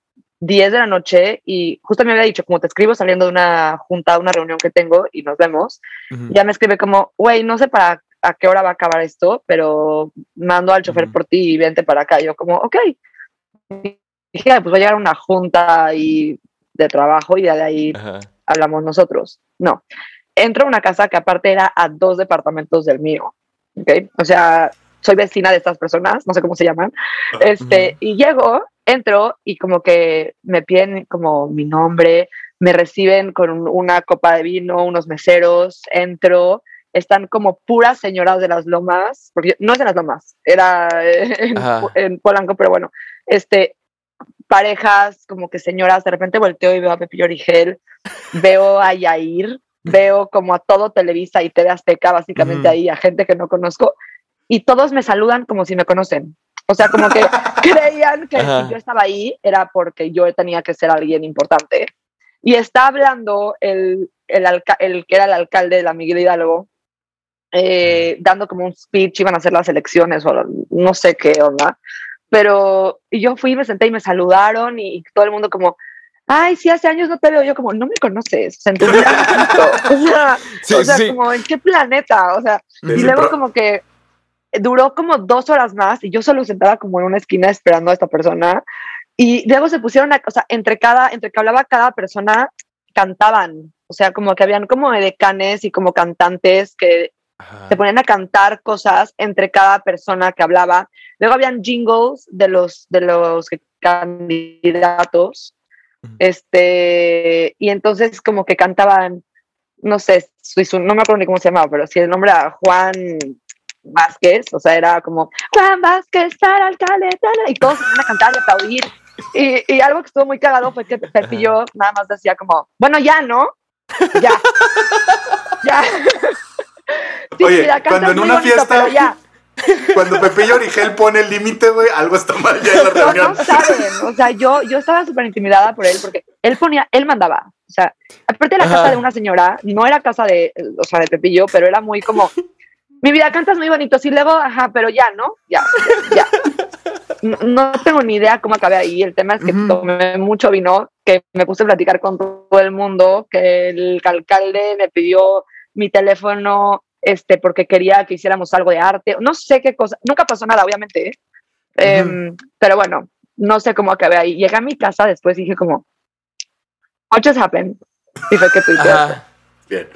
10 de la noche y justo me había dicho, como te escribo saliendo de una junta, una reunión que tengo y nos vemos, ya me escribe como, güey, no sé para a qué hora va a acabar esto, pero mando al chofer por ti y vente para acá. Yo como, ok. Y dije, "Ay, pues va a llegar una junta y de trabajo y de ahí hablamos nosotros. No. Entro a una casa que aparte era a dos departamentos del mío. ¿ok? O sea, soy vecina de estas personas, no sé cómo se llaman. Este, y llego, entro y como que me piden como mi nombre, me reciben con un- una copa de vino, unos meseros, entro, están como puras señoras de las lomas, porque no es de las lomas, era en, en Polanco, pero bueno, este, parejas, como que señoras, de repente volteo y veo a Pepillo Origel, veo a Yair, veo como a todo Televisa y TV Azteca, básicamente Ujú. ahí, a gente que no conozco, y todos me saludan como si me conocen. O sea, como que creían que Ajá. si yo estaba ahí era porque yo tenía que ser alguien importante. Y está hablando el, el, alca- el que era el alcalde de la Miguel Hidalgo, eh, dando como un speech, iban a hacer las elecciones o no sé qué onda. Pero yo fui, me senté y me saludaron y, todo el mundo como, ay, sí, hace años no te veo. Yo como, no me conoces, o sea, en tu vida no te conozco". O sea, Sí, o sea sí. como, ¿en qué planeta? O sea, y luego como que duró como dos horas más y yo solo sentada como en una esquina esperando a esta persona. Y luego se pusieron, a, o sea, entre cada, entre que hablaba cada persona, cantaban. O sea, como que habían como decanes y como cantantes que Ajá. se ponían a cantar cosas entre cada persona que hablaba. Luego habían jingles de los, de los candidatos. Ujú. Este, y entonces como que cantaban, no sé, no me acuerdo ni cómo se llamaba, pero si el nombre era Juan Vázquez, o sea, era como Juan Vázquez para alcalde, tala", y todos se iban a cantar y aplaudir. Y, y algo que estuvo muy cagado fue que Pepillo nada más decía como, bueno, ya, ¿no? Ya. ya. Sí, Oye, sí, cuando en una bonito, fiesta- ya. Cuando Pepillo Origel pone el límite, güey, algo está mal ya en la No, reunión. no saben. O sea, yo, yo estaba súper intimidada por él porque él ponía, él mandaba. O sea, aparte de la Ajá. casa de una señora, no era casa de, o sea, de Pepillo, pero era muy como, mi vida cantas muy bonito, sí, luego, ajá, pero ya, ¿no? Ya, ya. No, no tengo ni idea cómo acabé ahí. El tema es que Ujú. tomé mucho vino, que me puse a platicar con todo el mundo, que el alcalde me pidió mi teléfono este, porque quería que hiciéramos algo de arte. No sé qué cosa. Nunca pasó nada, obviamente. ¿eh? Em, pero bueno, no sé cómo acabé ahí. Llegué a mi casa después y dije como, what just happened? Y fue que. Ajá. Bien.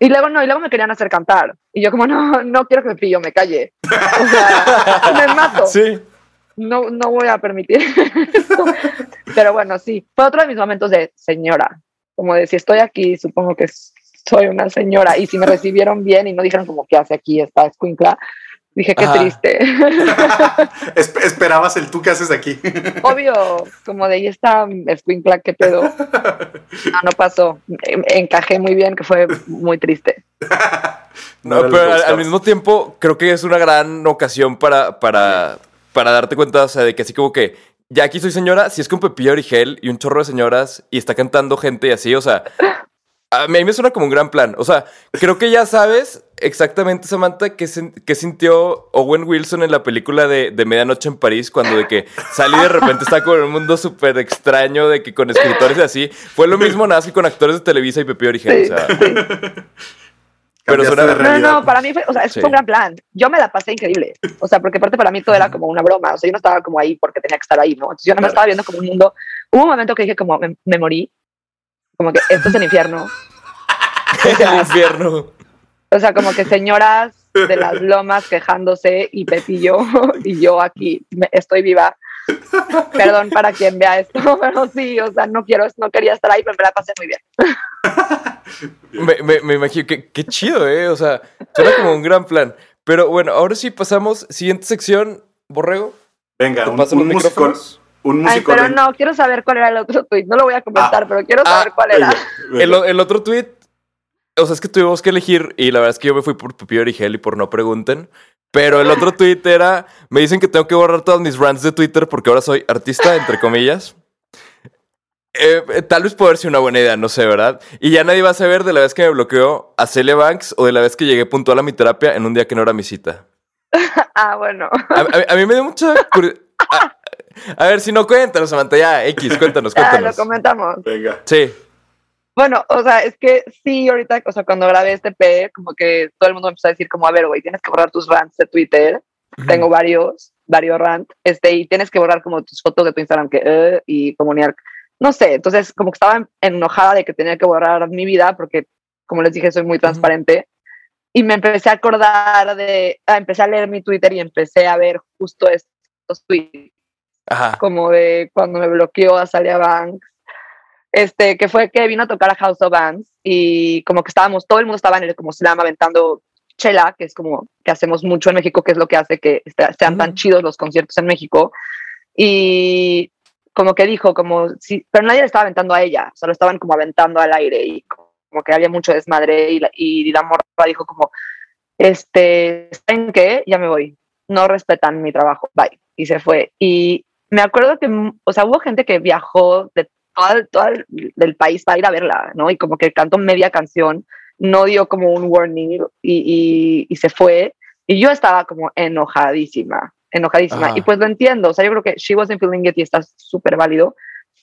Y luego no, y luego me querían hacer cantar. Y yo como, no, no quiero que Pillo me calle. O sea, me mato. Sí. No, no voy a permitir esto. Pero bueno, sí. Fue otro de mis momentos de señora. Como de si estoy aquí, supongo que soy una señora. Y si me recibieron bien y no dijeron como, ¿qué hace aquí esta escuincla? Dije, qué Ajá. triste. Esp- esperabas el tú que haces aquí. Obvio, como de ahí está escuincla, qué pedo. No, no pasó. En- Encajé muy bien, que fue muy triste. No, pero al, mismo tiempo creo que es una gran ocasión para, para, para darte cuenta, o sea, de que así como que ya aquí soy señora, si es con Pepillo Origel y un chorro de señoras y está cantando gente y así, o sea, a mí me suena como un gran plan. O sea, creo que ya sabes exactamente, Samantha, qué, qué sintió Owen Wilson en la película de, de Medianoche en París, cuando de que salí y de repente está con un mundo súper extraño, de que con escritores y así. Fue lo mismo nada más que con actores de Televisa y Pepillo Origel. Sí, O sea, sí. Pero suena- de No, No, realidad. no, para mí fue, o sea, eso Sí. fue un gran plan. Yo me la pasé increíble. O sea, porque aparte para mí todo era como una broma. O sea, yo no estaba como ahí porque tenía que estar ahí, ¿no? Entonces yo no me Claro. estaba viendo como un mundo. Hubo un momento que dije como, me, me morí. Como que esto es el infierno. el infierno. O sea, como que señoras de las lomas quejándose y Pepillo y yo aquí me- estoy viva. Perdón para quien vea esto, pero sí, o sea, no quiero, no quería estar ahí, pero me la pasé muy bien. Me, me- me imagino que qué chido, ¿eh? O sea, suena como un gran plan. Pero bueno, ahora sí pasamos. Siguiente sección, Borrego. Venga, un, los un músico. Ay, pero no, quiero saber cuál era el otro tweet. No lo voy a comentar, Ah. pero quiero saber Ah, cuál era. El, otro tweet, o sea, es que tuvimos que elegir y la verdad es que yo me fui por Pepillo Origel y por no pregunten. Pero el otro tweet era, me dicen que tengo que borrar todos mis rants de Twitter porque ahora soy artista, entre comillas. Eh, eh, tal vez puede ser una buena idea, no sé, ¿verdad? Y ya nadie va a saber de la vez que me bloqueó a Celia Banks o de la vez que llegué puntual a mi terapia en un día que no era mi cita. Ah, bueno. A, a- a mí me dio mucha curiosidad. A ver, si no cuéntanos, Samantha, ya, X, cuéntanos, Ya lo cuéntanos. comentamos. Venga. Sí. Bueno, o sea, es que sí, ahorita, o sea, cuando grabé este P, como que todo el mundo me empezó a decir como, a ver, güey, tienes que borrar tus rants de Twitter. Tengo varios, varios rants, este, y tienes que borrar como tus fotos de tu Instagram que, eh, y comunicar, no sé, entonces como que estaba en- enojada de que tenía que borrar mi vida porque, como les dije, soy muy transparente. Y me empecé a acordar de, ah, empecé a leer mi Twitter y empecé a ver justo estos tweets Ajá. como de cuando me bloqueó a Salia Banks, este, que fue que vino a tocar a House of Bands y como que estábamos, todo el mundo estaba en el como slam aventando chela, que es como que hacemos mucho en México, que es lo que hace que este- sean tan chidos los conciertos en México. Y como que dijo, como, sí, pero nadie le estaba aventando a ella, o sea, lo estaban como aventando al aire y como que había mucho desmadre y la, y la morra dijo como, este, ¿saben qué? Ya me voy, no respetan mi trabajo, bye. Y se fue. Y me acuerdo que, mm, o sea, hubo gente que viajó de todo, todo el del país para ir a verla, ¿no? Y como que cantó media canción, no dio como un warning y, y, y se fue. Y yo estaba como enojadísima, enojadísima. Ajá. Y pues lo entiendo, o sea, yo creo que She Wasn't Feeling It y está súper válido,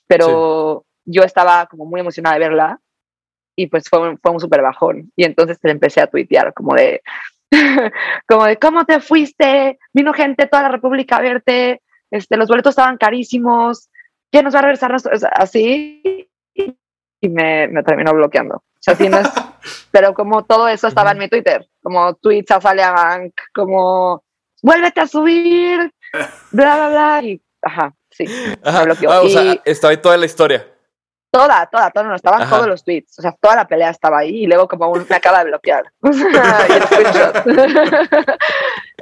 pero yo estaba como muy emocionada de verla y pues fue un, fue un súper bajón. Y entonces le empecé a tuitear como de, como de, ¿cómo te fuiste? Vino gente de toda la República a verte, este, los boletos estaban carísimos, ¿quién nos va a regresar? nuestro-?" O sea, así, y me, me terminó bloqueando. O sea, sí, no es- pero como todo eso estaba en mi Twitter, como tweets a Salia Bank, como, vuélvete a subir, bla, bla, bla, y, ajá, sí, Ajá. me bloqueó. Ah, o Y- sea, estaba ahí toda la historia. Toda, toda, toda, no, estaban Ajá. todos los tweets, o sea, toda la pelea estaba ahí y luego como un, me acaba de bloquear. Y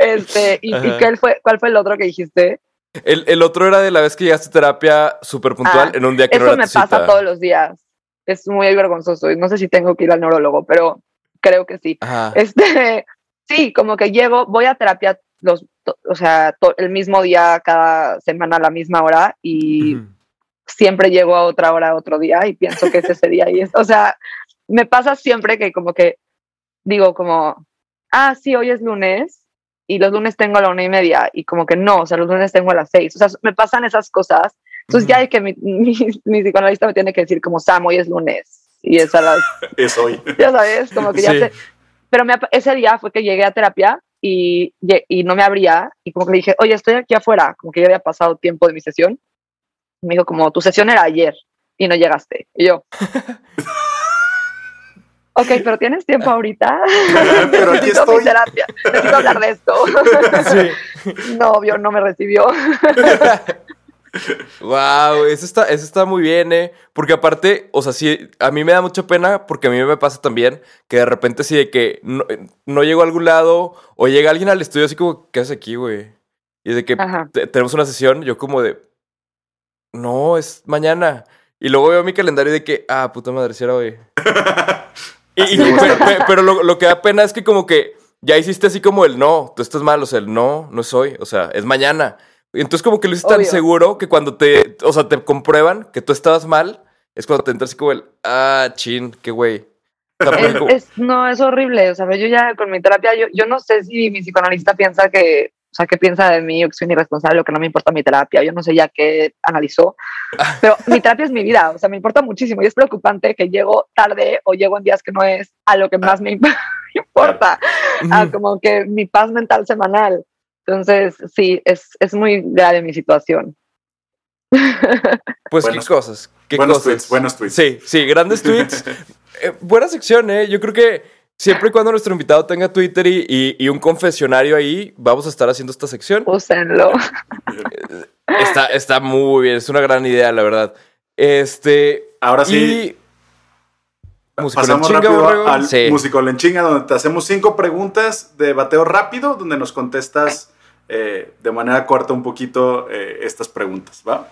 el este, y, y cuál fue, cuál fue el otro que dijiste? El, el otro era de la vez que llegaste a terapia súper puntual Ah, en un día que no Eso era me tu pasa cita. todos los días. Es muy vergonzoso y no sé si tengo que ir al neurólogo, pero creo que sí. Ajá. Este, sí, como que llego, voy a terapia los, to- o sea, to- el mismo día, cada semana a la misma hora y siempre llego a otra hora, otro día y pienso que es ese día y es, o sea, me pasa siempre que como que digo como, ah, sí, hoy es lunes y los lunes tengo a la una y media y como que no, o sea, los lunes tengo a las seis, o sea, me pasan esas cosas, entonces ya Ujú. hay que mi, mi, mi psicoanalista me tiene que decir como, Sam, hoy es lunes y es a las Es hoy. ya sabes, como que ya Sí. sé. Pero me ese día fue que llegué a terapia y, y no me abría y como que le dije, oye, estoy aquí afuera, como que ya había pasado tiempo de mi sesión. Me dijo como, tu sesión era ayer y no llegaste. Y yo, ok, pero ¿tienes tiempo ahorita? Pero aquí Necesito mi estoy. terapia, necesito hablar de esto. Sí. no, obvio, no me recibió. Wow, eso está, eso está muy bien, ¿eh? Porque aparte, o sea, sí, a mí me da mucha pena porque a mí me pasa también que de repente sí de que no, no llego a algún lado o llega alguien al estudio así como, ¿qué haces aquí, güey? Y de que te- tenemos una sesión, yo como de, no, es mañana. Y luego veo mi calendario de que, ah, puta madre, si era hoy. Y- pero lo, lo que da pena es que como que ya hiciste así como el no, tú estás mal, o sea, el no, no es hoy, o sea, es mañana. Y entonces como que lo hice tan seguro que cuando te, o sea, te comprueban que tú estabas mal, es cuando te entras así como el, ah, chin, qué güey. Es- no, es horrible. O sea, yo ya con mi terapia, yo, yo no sé si mi psicoanalista piensa que, o sea, que piensa de mí o que soy un irresponsable o que no me importa mi terapia. Yo no sé ya qué analizó. Pero mi terapia es mi vida. O sea, me importa muchísimo. Y es preocupante que llego tarde o llego en días que no es a lo que más me importa. A como que mi paz mental semanal. Entonces, sí, es, es muy grave mi situación. pues buenos- qué cosas, qué buenos cosas. tweets, buenos tweets. Sí, sí, grandes tweets. Eh, buena sección, ¿eh? Yo creo que siempre y cuando nuestro invitado tenga Twitter y, y- y un confesionario ahí, vamos a estar haciendo esta sección. Úsenlo. Está, está muy bien, es una gran idea, la verdad. Este. Ahora sí, pasamos chinga, rápido borrego. al Sí. Músico en chinga, donde te hacemos cinco preguntas de bateo rápido, donde nos contestas eh, de manera corta un poquito eh, estas preguntas, ¿va?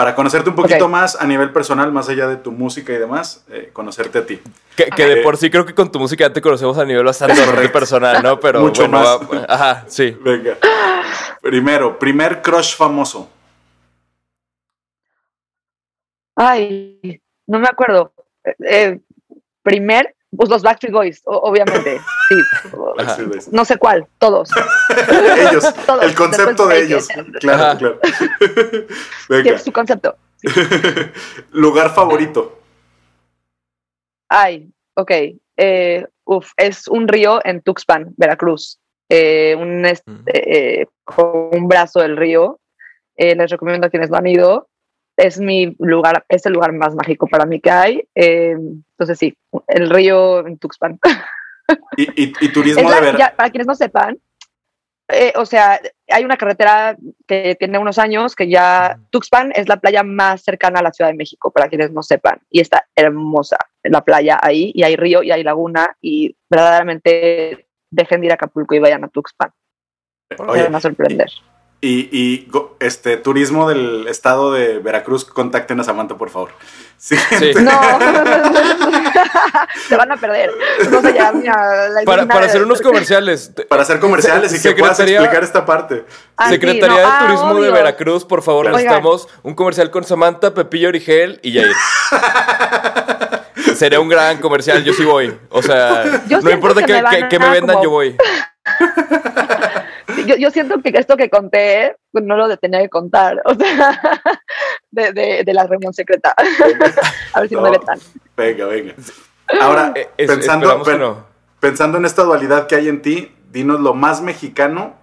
Para conocerte un poquito más a nivel personal, más allá de tu música y demás, eh, conocerte a ti. Que, que de Ok. por sí creo que con tu música ya te conocemos a nivel bastante personal, ¿no? Pero Mucho bueno, más. va- ajá, sí. Venga. Primero, primer crush famoso. Ay, no me acuerdo. Eh, eh, primer, pues los Backstreet Boys, obviamente. Sí. Ajá. No sé cuál, todos. ellos, Todos. el concepto Después de ellos. Claro, Ajá. claro. Venga. su concepto. Lugar favorito. Ay, ok. Eh, uf, es un río en Tuxpan, Veracruz. Eh, un, es- Mm. eh, con un brazo del río. Eh, les recomiendo a quienes no han ido. Es mi lugar, es el lugar más mágico para mí que hay. Eh, entonces sí, el río en Tuxpan. Y, y- y Es turismo la- de ver. ya, para quienes no sepan, eh, o sea, hay una carretera que tiene unos años que ya Tuxpan es la playa más cercana a la Ciudad de México, para quienes no sepan, y está hermosa la playa ahí, y hay río y hay laguna, y verdaderamente dejen de ir a Acapulco y vayan a Tuxpan, Oye, van a sorprender. Y, y este turismo del estado de Veracruz, contacten a Samantha, por favor. Sí. No, se van a perder. No se llaman a la Para, para hacer unos comerciales. Para hacer comerciales y que puedas explicar esta parte. Ah, sí, Secretaría no, de ah, Turismo de. Veracruz, por favor, Oigan. necesitamos un comercial con Samantha, Pepillo Origel y Yair. Sería un gran comercial, yo sí voy. O sea, Yo no importa que que, me van que- que me a vendan, como- yo voy. Yo, yo siento que esto que conté pues, no lo tenía que contar, o sea, de, de, de la reunión secreta. A ver si no, me vetan. Venga, venga. Ahora, Eh, es- pensando, no. pensando en esta dualidad que hay en ti, dinos lo más mexicano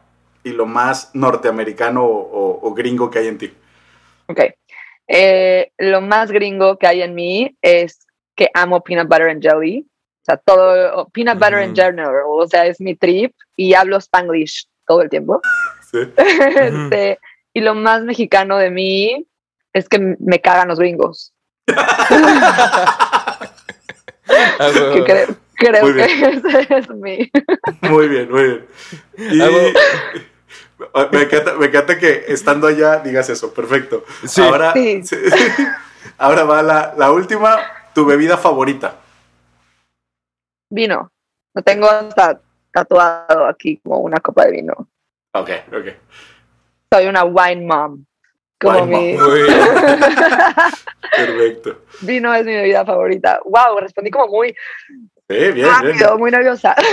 y lo más norteamericano o, o- o gringo que hay en ti. Ok. Eh, lo más gringo que hay en mí es que amo peanut butter and jelly. O sea, todo, peanut butter in Ujú. general. O sea, es mi trip y hablo spanglish todo el tiempo. Sí. Este, y lo más mexicano de mí es que me cagan los gringos. Ah, Que creo, creo que ese es mi. Muy bien, muy bien. Y me, encanta, me encanta que estando allá digas eso, perfecto. Sí. Ahora, Sí. sí. Ahora va la, la última, tu bebida favorita. Vino. Lo tengo hasta tatuado aquí como una copa de vino. Ok, ok. Soy una wine mom. Como Wine mi Muy bien. Perfecto. vino es mi bebida favorita. Wow, respondí como muy Sí, bien, bien. rápido, muy nerviosa.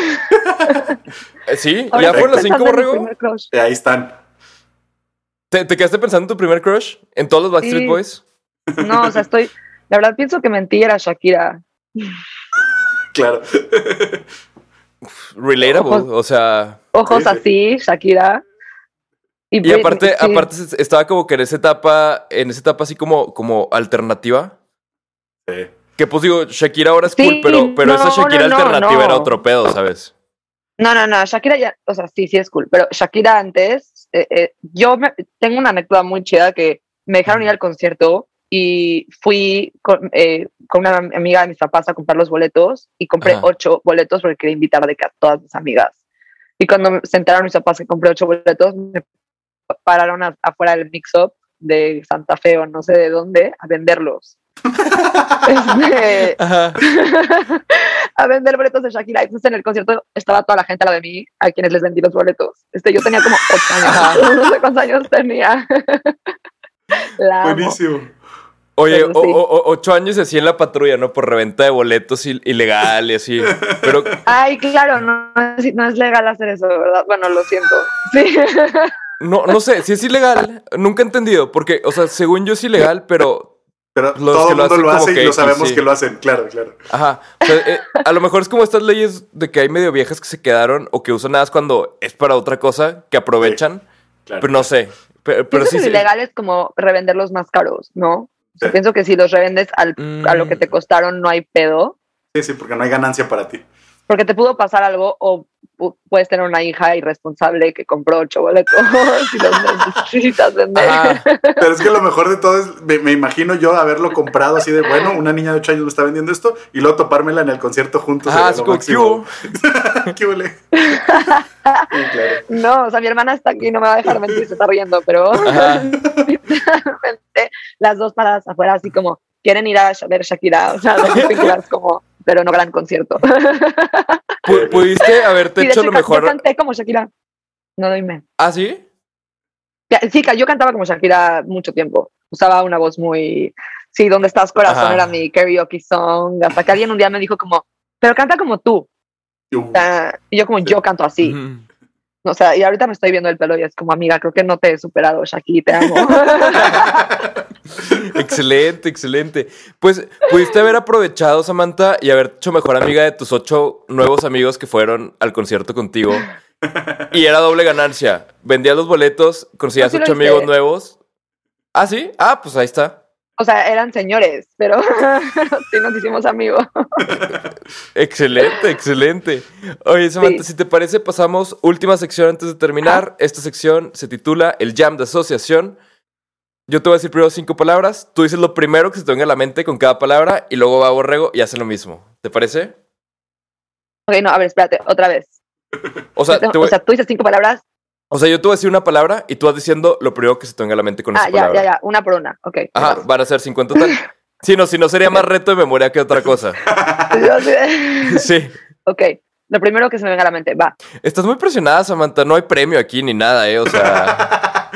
Eh, Sí, Ahora ya fueron las cinco, borrego. Ahí están. ¿Te, te quedaste pensando en tu primer crush? ¿En todos los Backstreet Sí. Boys? No, o sea, estoy. La verdad pienso que mentí era Shakira. Claro. Relatable, Ojos. o sea. Ojos Sí, sí. así, Shakira. Y aparte, sí. aparte estaba como que en esa etapa, en esa etapa así como, como alternativa. Sí. Que pues digo, Shakira ahora es Sí, cool, pero, pero no, esa Shakira no, alternativa no. era otro pedo, ¿sabes? No, no, no, Shakira ya, o sea, sí, sí es cool, pero Shakira antes, eh, eh, yo me- tengo una anécdota muy chida que me dejaron ir al concierto y fui con, eh, con una am- amiga de mis papás a comprar los boletos y compré Ajá. ocho boletos porque quería invitar de que a todas mis amigas. Y cuando me- se enteraron mis papás que compré ocho boletos, me pararon a- afuera del mix-up de Santa Fe o no sé de dónde a venderlos. Este, a vender boletos de Shakira. Entonces en el concierto estaba toda la gente a la de mí, a quienes les vendí los boletos. Este, yo tenía como ocho años, no sé cuántos años tenía. Buenísimo. Oye, o- sí. o- o- ocho años así en la patrulla, ¿no? Por reventa de boletos il- ilegal y así. Pero Ay, claro, no, no es- no es legal hacer eso, ¿verdad? Bueno, lo siento. Sí. no, no sé, si es ilegal, nunca he entendido. Porque, o sea, según yo es ilegal, pero Pero Los todo que el lo mundo hacen lo hace y lo sabemos sí. que lo hacen, claro, claro. Ajá. O sea, eh, a lo mejor es como estas leyes de que hay medio viejas que se quedaron o que usan nada cuando es para otra cosa, que aprovechan. claro. Pero no sé. Pero, pero sí. que sí. lo ilegal es como revenderlos más caros, ¿no? O sea, Sí. Pienso que si los revendes al, a lo que Mm. te costaron no hay pedo. Sí, sí, porque no hay ganancia para ti. Porque te pudo pasar algo o pu- puedes tener una hija irresponsable que compró ocho boletos y los necesitas vender. Ajá. Pero es que lo mejor de todo es, me, me imagino yo haberlo comprado así de, bueno, una niña de 8 años me está vendiendo esto y luego topármela en el concierto juntos. Como, máximo. "¿Qué. Sí, claro. No, o sea, mi hermana está aquí, no me va a dejar mentir, se está riendo, pero las dos paradas afuera, así como, quieren ir a ver Shakira, o sea, dos películas como, pero no gran concierto. Pu- Pudiste haberte Sí, hecho hecho, lo mejor. Yo canté como Shakira. No doyme. ¿Ah, sí? Sí, yo cantaba como Shakira mucho tiempo. Usaba una voz muy. Sí, ¿dónde estás, corazón? Ajá. Era mi karaoke song. Hasta que alguien un día me dijo, como, pero canta como tú. Uh, y yo, como, yo canto así. O sea, y ahorita me estoy viendo el pelo y es como, amiga, creo que no te he superado, Shakira, te amo. Excelente, excelente. Pues pudiste haber aprovechado, Samantha, y haber hecho mejor amiga de tus ocho nuevos amigos que fueron al concierto contigo. Y era doble ganancia. Vendías los boletos, conseguías sí ocho amigos nuevos. ¿Ah, sí? Ah, pues ahí está. O sea, eran señores, pero sí nos hicimos amigos. Excelente, excelente. Oye, Samantha, Sí. si te parece, pasamos última sección antes de terminar. Esta sección se titula El Jam de Asociación. Yo te voy a decir primero cinco palabras. Tú dices lo primero que se te venga a la mente con cada palabra y luego va Borrego y hace lo mismo. ¿Te parece? Ok, no, a ver, espérate, otra vez. O sea, te o sea, tú dices cinco palabras. O sea, yo te voy a decir una palabra y tú vas diciendo lo primero que se te venga a la mente con Ah, esa ya, palabra. ya, ya, una por una. Ok. Ajá, van a ser 50 total. Sí, no, si no sería más reto de memoria que otra cosa. Sí. ok, lo primero que se me venga a la mente, va. Estás muy presionada, Samantha. No hay premio aquí ni nada, ¿eh? O sea,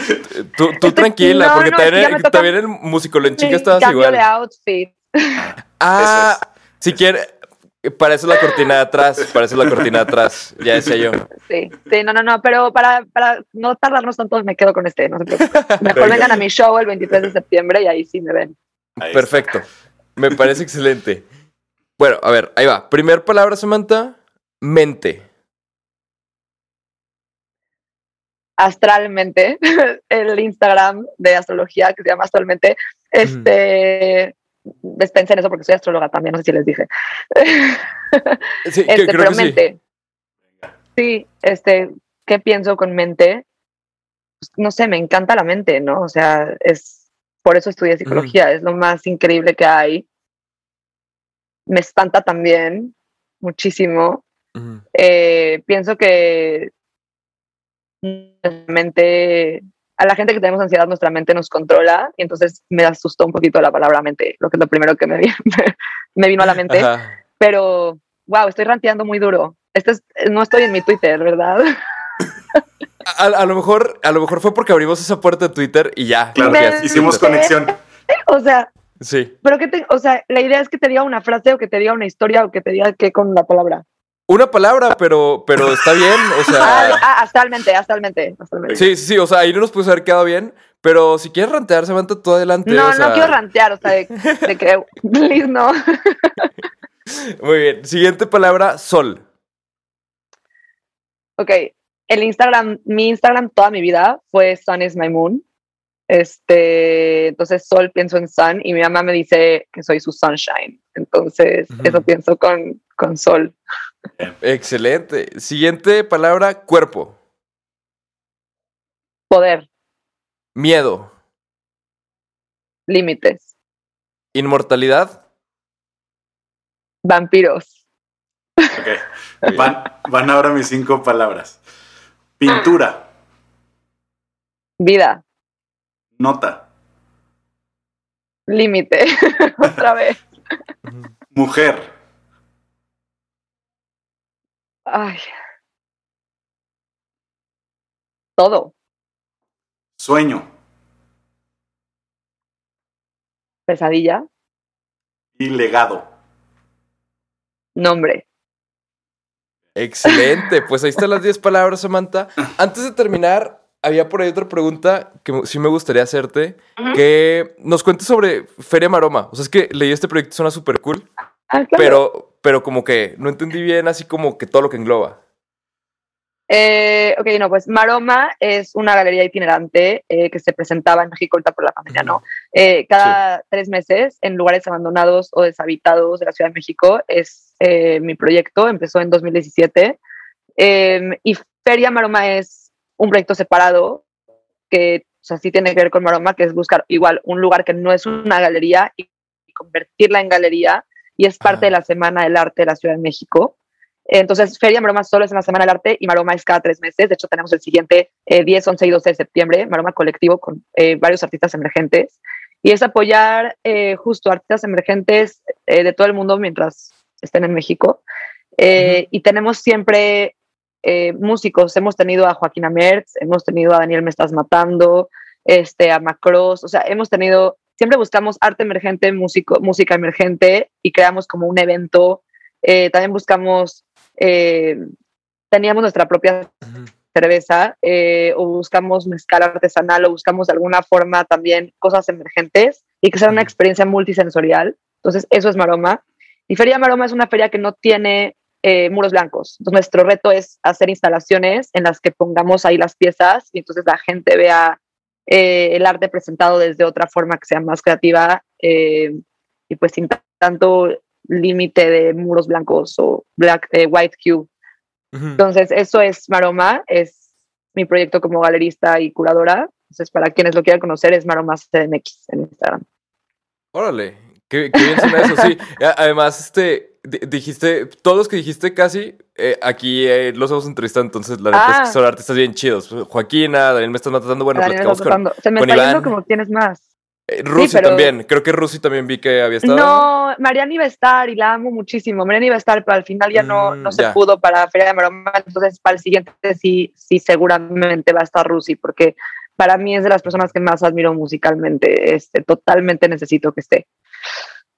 tú, tú tranquila, no, porque no, es que también, me toca- también en Chica estabas cambio igual. de outfit. Ah, Eso si quieres, para eso la cortina de atrás, para eso la cortina de atrás, ya decía yo. Sí, sí, no, no, no, pero para, para no tardarnos tanto me quedo con este, no se preocupen. Mejor Venga. vengan a mi show el 23 de septiembre y ahí sí me ven. Perfecto, me parece excelente. Bueno, a ver, ahí va. Primer palabra, Samantha, mente. Astralmente, el Instagram de astrología que se llama Astralmente, este, pensé en eso porque soy astróloga también, no sé si les dije. Sí, Este, creo pero que mente. Sí, este, ¿qué pienso con mente? Pues, no sé, me encanta la mente, ¿no? O sea, es por eso estudié psicología, es lo más increíble que hay. Me espanta también muchísimo. Eh, pienso que mente, a la gente que tenemos ansiedad, nuestra mente nos controla y entonces me asustó un poquito la palabra mente, lo que es lo primero que me, vi- me vino a la mente Ajá. pero wow, estoy ranteando muy duro. Este es, no estoy en mi Twitter, ¿verdad? A, a lo mejor, a lo mejor fue porque abrimos esa puerta de Twitter y ya. Claro, ya- hicimos conexión. O sea, Sí. pero que te, o sea, la idea es que te diga una frase o que te diga una historia o que te diga qué con la palabra. Una palabra, pero, pero está bien. O Ah, sea, ah, astralmente, astralmente, astralmente. sí, sí, sí. O sea, ahí no nos pudo haber quedado bien. Pero si quieres rantear, Samantha, tú adelante. No, o sea, no quiero rantear, o sea, de, de que, please, no. Muy bien. Siguiente palabra, sol. Ok, el Instagram, mi Instagram toda mi vida fue Sun is my moon. Este, entonces Sol pienso en Sun y mi mamá me dice que soy su sunshine. Entonces, eso pienso con, con Sol. Excelente. Siguiente palabra, cuerpo. Poder, Miedo. límites, Inmortalidad. vampiros, Ok. Van, van ahora mis cinco palabras. Pintura, vida, nota, límite, otra vez. mujer, Ay. Todo, sueño pesadilla, y legado. nombre. Excelente. Pues ahí están las 10 palabras, Samantha. Antes de terminar, había por ahí otra pregunta que sí me gustaría hacerte. Ujú. Que nos cuentes sobre Feria Maroma. O sea, es que leí este proyecto, suena súper cool. Ah, claro. Pero, pero como que no entendí bien así como que todo lo que engloba. Eh, ok, no, pues Maroma es una galería itinerante eh, que se presentaba en México ahorita por la pandemia, ¿no? Eh, cada tres meses en lugares abandonados o deshabitados de la Ciudad de México es eh, mi proyecto, empezó en 2017. Eh, y Feria Maroma es un proyecto separado que o sea, sí tiene que ver con Maroma, que es buscar igual un lugar que no es una galería y convertirla en galería y es parte de la Semana del Arte de la Ciudad de México. Entonces, Feria Maroma solo es en la Semana del Arte y Maroma es cada tres meses. De hecho, tenemos el siguiente eh, 10, 11 y 12 de septiembre, Maroma Colectivo con eh, varios artistas emergentes. Y es apoyar eh, justo artistas emergentes eh, de todo el mundo mientras estén en México. Eh, Y tenemos siempre eh, músicos. Hemos tenido a Joaquín Amertz, hemos tenido a Daniel Me Estás Matando, este, a Macross. O sea, hemos tenido, siempre buscamos arte emergente, músico, música emergente y creamos como un evento. Eh, también buscamos, eh, teníamos nuestra propia cerveza o buscamos mezcal artesanal o buscamos de alguna forma también cosas emergentes y que sea una experiencia multisensorial. Entonces, eso es Maroma. Y Feria Maroma es una feria que no tiene eh, muros blancos. Entonces, nuestro reto es hacer instalaciones en las que pongamos ahí las piezas y entonces la gente vea eh, el arte presentado desde otra forma que sea más creativa eh, y pues sin tanto límite de muros blancos o black, eh, white cube. Ujú. Entonces, eso es Maroma, es mi proyecto como galerista y curadora. Entonces, para quienes lo quieran conocer, es Maroma CDMX en Instagram. Órale, qué, qué bien suena eso, sí. Además, este, dijiste, todos los que dijiste casi, eh, aquí eh, los hemos entrevistado, entonces la neta es Ah. que son artistas bien chidos. Joaquina, Daniel me estás matando, bueno, platicamos con. Se me con está yendo como tienes más. eh, Rusi pero- también. Creo que Rusi también vi que había estado. No, Mariana iba a estar y la amo muchísimo. Mariana iba a estar, pero al final ya no, Mm, no se ya. pudo para Feria de Maroma. Entonces, para el siguiente sí, sí, seguramente va a estar Rusi, porque para mí es de las personas que más admiro musicalmente. Este, totalmente necesito que esté.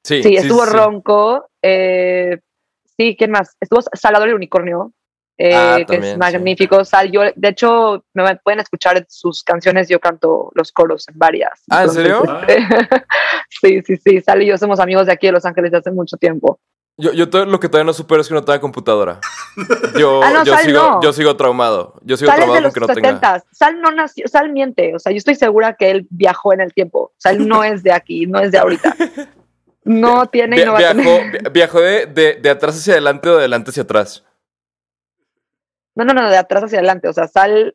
Sí, Sí, estuvo sí. Ronco. eh, sí, ¿quién más? Estuvo Salvador el Unicornio, eh, Ah, que también, es magnífico. Sal, yo, de hecho, me pueden escuchar sus canciones, yo canto los coros en varias. Ah, ¿en serio? este, sí, sí, sí. Sal y yo somos amigos de aquí de Los Ángeles de hace mucho tiempo. Yo, yo todo- lo que todavía no supero es que no tenga computadora. Yo, Ah, no, yo, Sal sigo, no. yo sigo traumado. Yo sigo Sal es de traumado los no tenga. 70 Sal no nació, Sal miente. O sea, yo estoy segura que él viajó en el tiempo. Sal no es de aquí, no es de ahorita. No tiene y Via- no va a viajó tener. vi- viajó de, de, de atrás hacia adelante o de adelante hacia atrás. No, no, no, de atrás hacia adelante. O sea, Sal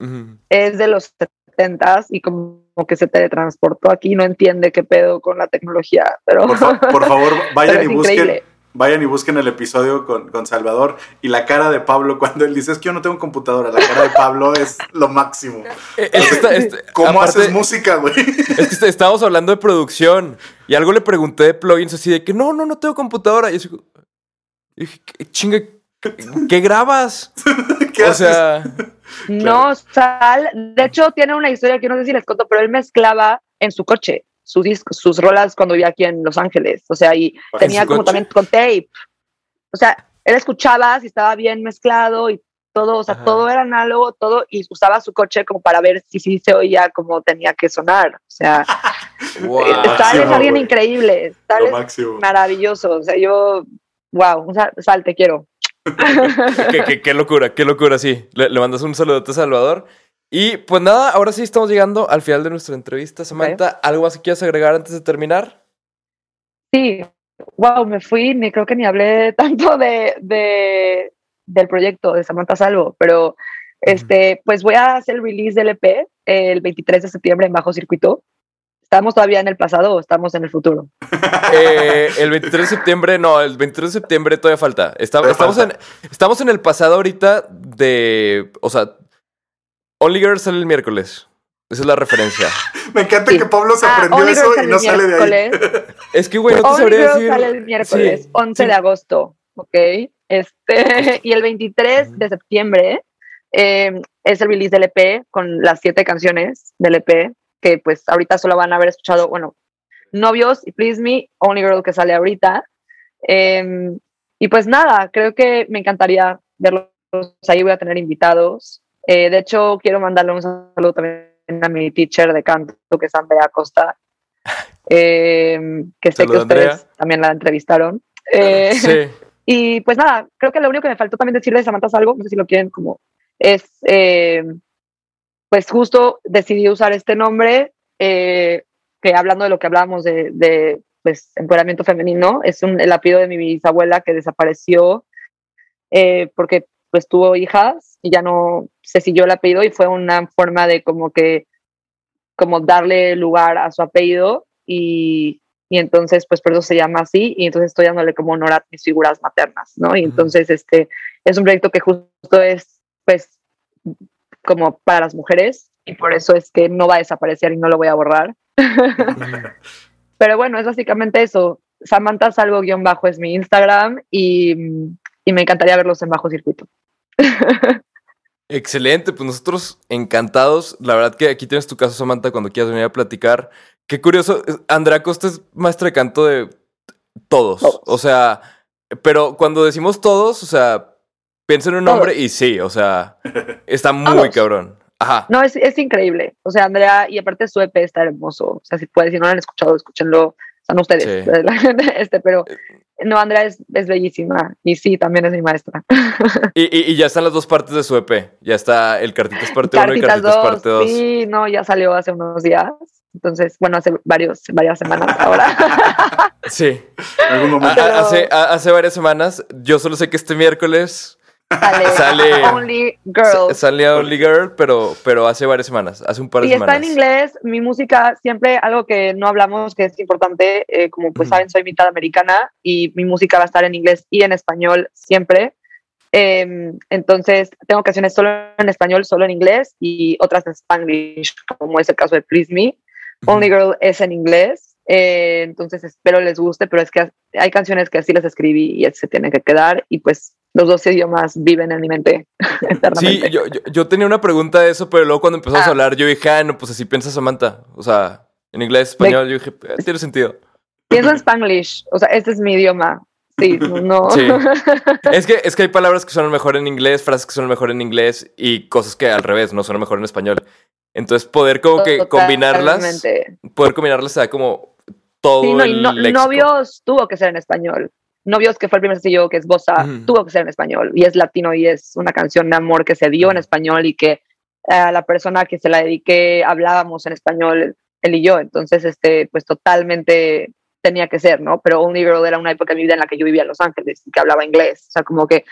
es de los 70 y como que se teletransportó aquí, no entiende qué pedo con la tecnología, pero, Por, fa- por favor, vayan y busquen. increíble. Vayan y busquen el episodio con, con Salvador y la cara de Pablo cuando él dice es que yo no tengo computadora. La cara de Pablo es lo máximo. Eh, es que está- este- ¿Cómo aparte, haces música, güey? Es que est- estábamos hablando de producción y algo le pregunté de plugins así de que no, no, no tengo computadora. Y, así, y dije, "¿Qué- chinga, ¿qué, grabas? ¿Qué o haces? sea, No, Sal, de hecho tiene una historia que no sé si les conto, pero él mezclaba en su coche sus discos, sus rolas cuando vivía aquí en Los Ángeles, o sea, y ¿En tenía como coche? también con tape. O sea, él escuchaba si estaba bien mezclado y todo, o sea, Ajá. todo era análogo, todo, y usaba su coche como para ver si sí se oía como tenía que sonar. O sea, wow. Sal es alguien increíble, Lo es máximo. maravilloso, o sea, yo, wow, Sal, Sal, te quiero. qué, qué- qué locura, qué locura, sí. Le, le mandas un saludote a Salvador. Y pues nada, ahora sí estamos llegando al final de nuestra entrevista. Samantha, ¿algo más que quieras agregar antes de terminar? Sí, wow, me fui, ni creo que ni hablé tanto de, de- del proyecto de Samantha Salvo, pero este, pues voy a hacer el release del EP el 23 de septiembre en Bajo Circuito. ¿Estamos todavía en el pasado o estamos en el futuro? Eh, el 23 de septiembre, no, el 23 de septiembre todavía falta. Está- Todavía estamos, falta. En, estamos en el pasado ahorita de. O sea, Only Girls sale el miércoles. Esa es la referencia. Me encanta Sí. que Pablo se Ah, aprendió Only eso y no sale de ahí. Es que, güey, no te Only sabría Girls decir. sale el miércoles, Sí, 11 sí. de agosto, ¿ok? Este, y el 23 de septiembre eh, es el release del EP con las siete canciones del EP, que pues ahorita solo van a haber escuchado, bueno, Novios y Please Me, Only Girl que sale ahorita. Eh, y pues nada, creo que me encantaría verlos ahí, voy a tener invitados. Eh, de hecho, quiero mandarle un saludo también a mi teacher de canto, que es Andrea Costa, eh, que sé que ustedes Andrea. también la entrevistaron. Eh, Sí. y pues nada, creo que lo único que me faltó también decirle de Samantha Salvo, no sé si lo quieren como es, eh, pues justo decidí usar este nombre, que hablando de lo que hablábamos de, de pues, empoderamiento femenino, es un, el apellido de mi bisabuela que desapareció porque pues tuvo hijas y ya no se siguió el apellido y fue una forma de como que, como darle lugar a su apellido y, y entonces pues por eso se llama así y entonces estoy dándole como honor a mis figuras maternas, ¿no? Y entonces este es un proyecto que justo es pues como para las mujeres y por eso es que no va a desaparecer y no lo voy a borrar. Pero bueno, es básicamente eso. Samantha Salvo guion bajo es mi Instagram y, y me encantaría verlos en bajo circuito. Excelente, pues nosotros encantados. La verdad que aquí tienes tu caso, Samantha, cuando quieras venir a platicar. Qué curioso, Andrea Costa es maestra de canto de todos. Todos. O sea, pero cuando decimos todos, o sea, piensa en un Todos. nombre y sí, o sea, está muy Todos. cabrón. Ajá. No, es, es increíble. O sea, Andrea, y aparte su EP está hermoso. O sea, si pueden, si no lo han escuchado, escúchenlo. Son ustedes, Sí. la gente, este, pero no, Andrea es, es bellísima. Y sí, también es mi maestra. Y, y- y ya están las dos partes de su EP. Ya está el Cartitas parte 1 y Cartitas 2, parte 2. sí, no, ya salió hace unos días. Entonces, bueno, hace varios, varias semanas ahora. Sí. En algún A- momento. a- hace, a- hace varias semanas. Yo solo sé que este miércoles sale, Sale- Only Girl. sale Only Girl, pero, pero hace varias semanas. Hace un par de Y está semanas. en inglés, mi música siempre, algo que no hablamos, que es importante, eh, como pues saben, soy mitad americana y mi música va a estar en inglés y en español siempre. Eh, entonces, tengo canciones solo en español, solo en inglés y otras en spanglish, como es el caso de Please Me. Only Girl es en inglés, eh, entonces espero les guste, pero es que hay canciones que así las escribí y se tienen que quedar y pues los dos idiomas viven en mi mente Sí, yo, yo, yo tenía una pregunta de eso, pero luego cuando empezamos Ah. a hablar, yo dije, ah, no, pues así piensa Samantha. O sea, en inglés, español, yo dije, eh, tiene sentido. Pienso en Spanglish, o sea, este es mi idioma. Sí, no. Sí. Es que, es que hay palabras que suenan mejor en inglés, frases que suenan mejor en inglés y cosas que al revés no suenan mejor en español. Entonces, poder como que combinarlas, poder combinarlas te da como todo Sí, no, el no- novios tuvo que ser en español. Novios, que fue el primer sencillo que es Bossa, tuvo que ser en español. Y es latino y es una canción de amor que se dio en español y que a la persona que se la dediqué hablábamos en español, él y yo. Entonces, este, pues totalmente tenía que ser, ¿no? Pero Only Girl era una época de mi vida en la que yo vivía en Los Ángeles y que hablaba inglés. O sea, como que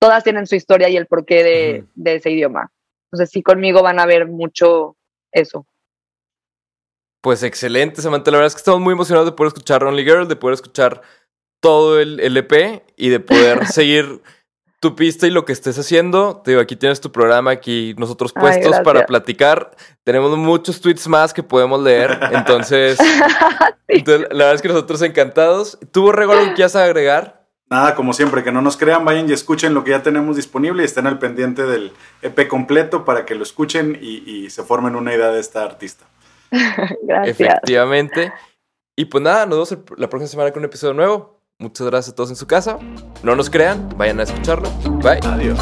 todas tienen su historia y el porqué de, de ese idioma. Entonces, sí, conmigo van a ver mucho eso. Pues excelente, Samantha. La verdad es que estamos muy emocionados de poder escuchar Only Girl, de poder escuchar todo el, el EP y de poder seguir tu pista y lo que estés haciendo. Te digo, aquí tienes tu programa, aquí nosotros Ay, puestos para platicar. Tenemos muchos tweets más que podemos leer. Entonces, entonces, la verdad es que nosotros encantados. ¿Tuvo Rego algo que quieras agregar? Nada, como siempre, que no nos crean, vayan y escuchen lo que ya tenemos disponible y estén al pendiente del EP completo para que lo escuchen y, y se formen una idea de esta artista. Gracias. Efectivamente. Y pues nada, nos vemos la próxima semana con un episodio nuevo. Muchas gracias a todos en su casa. No nos crean, vayan a escucharlo. Bye. Adiós.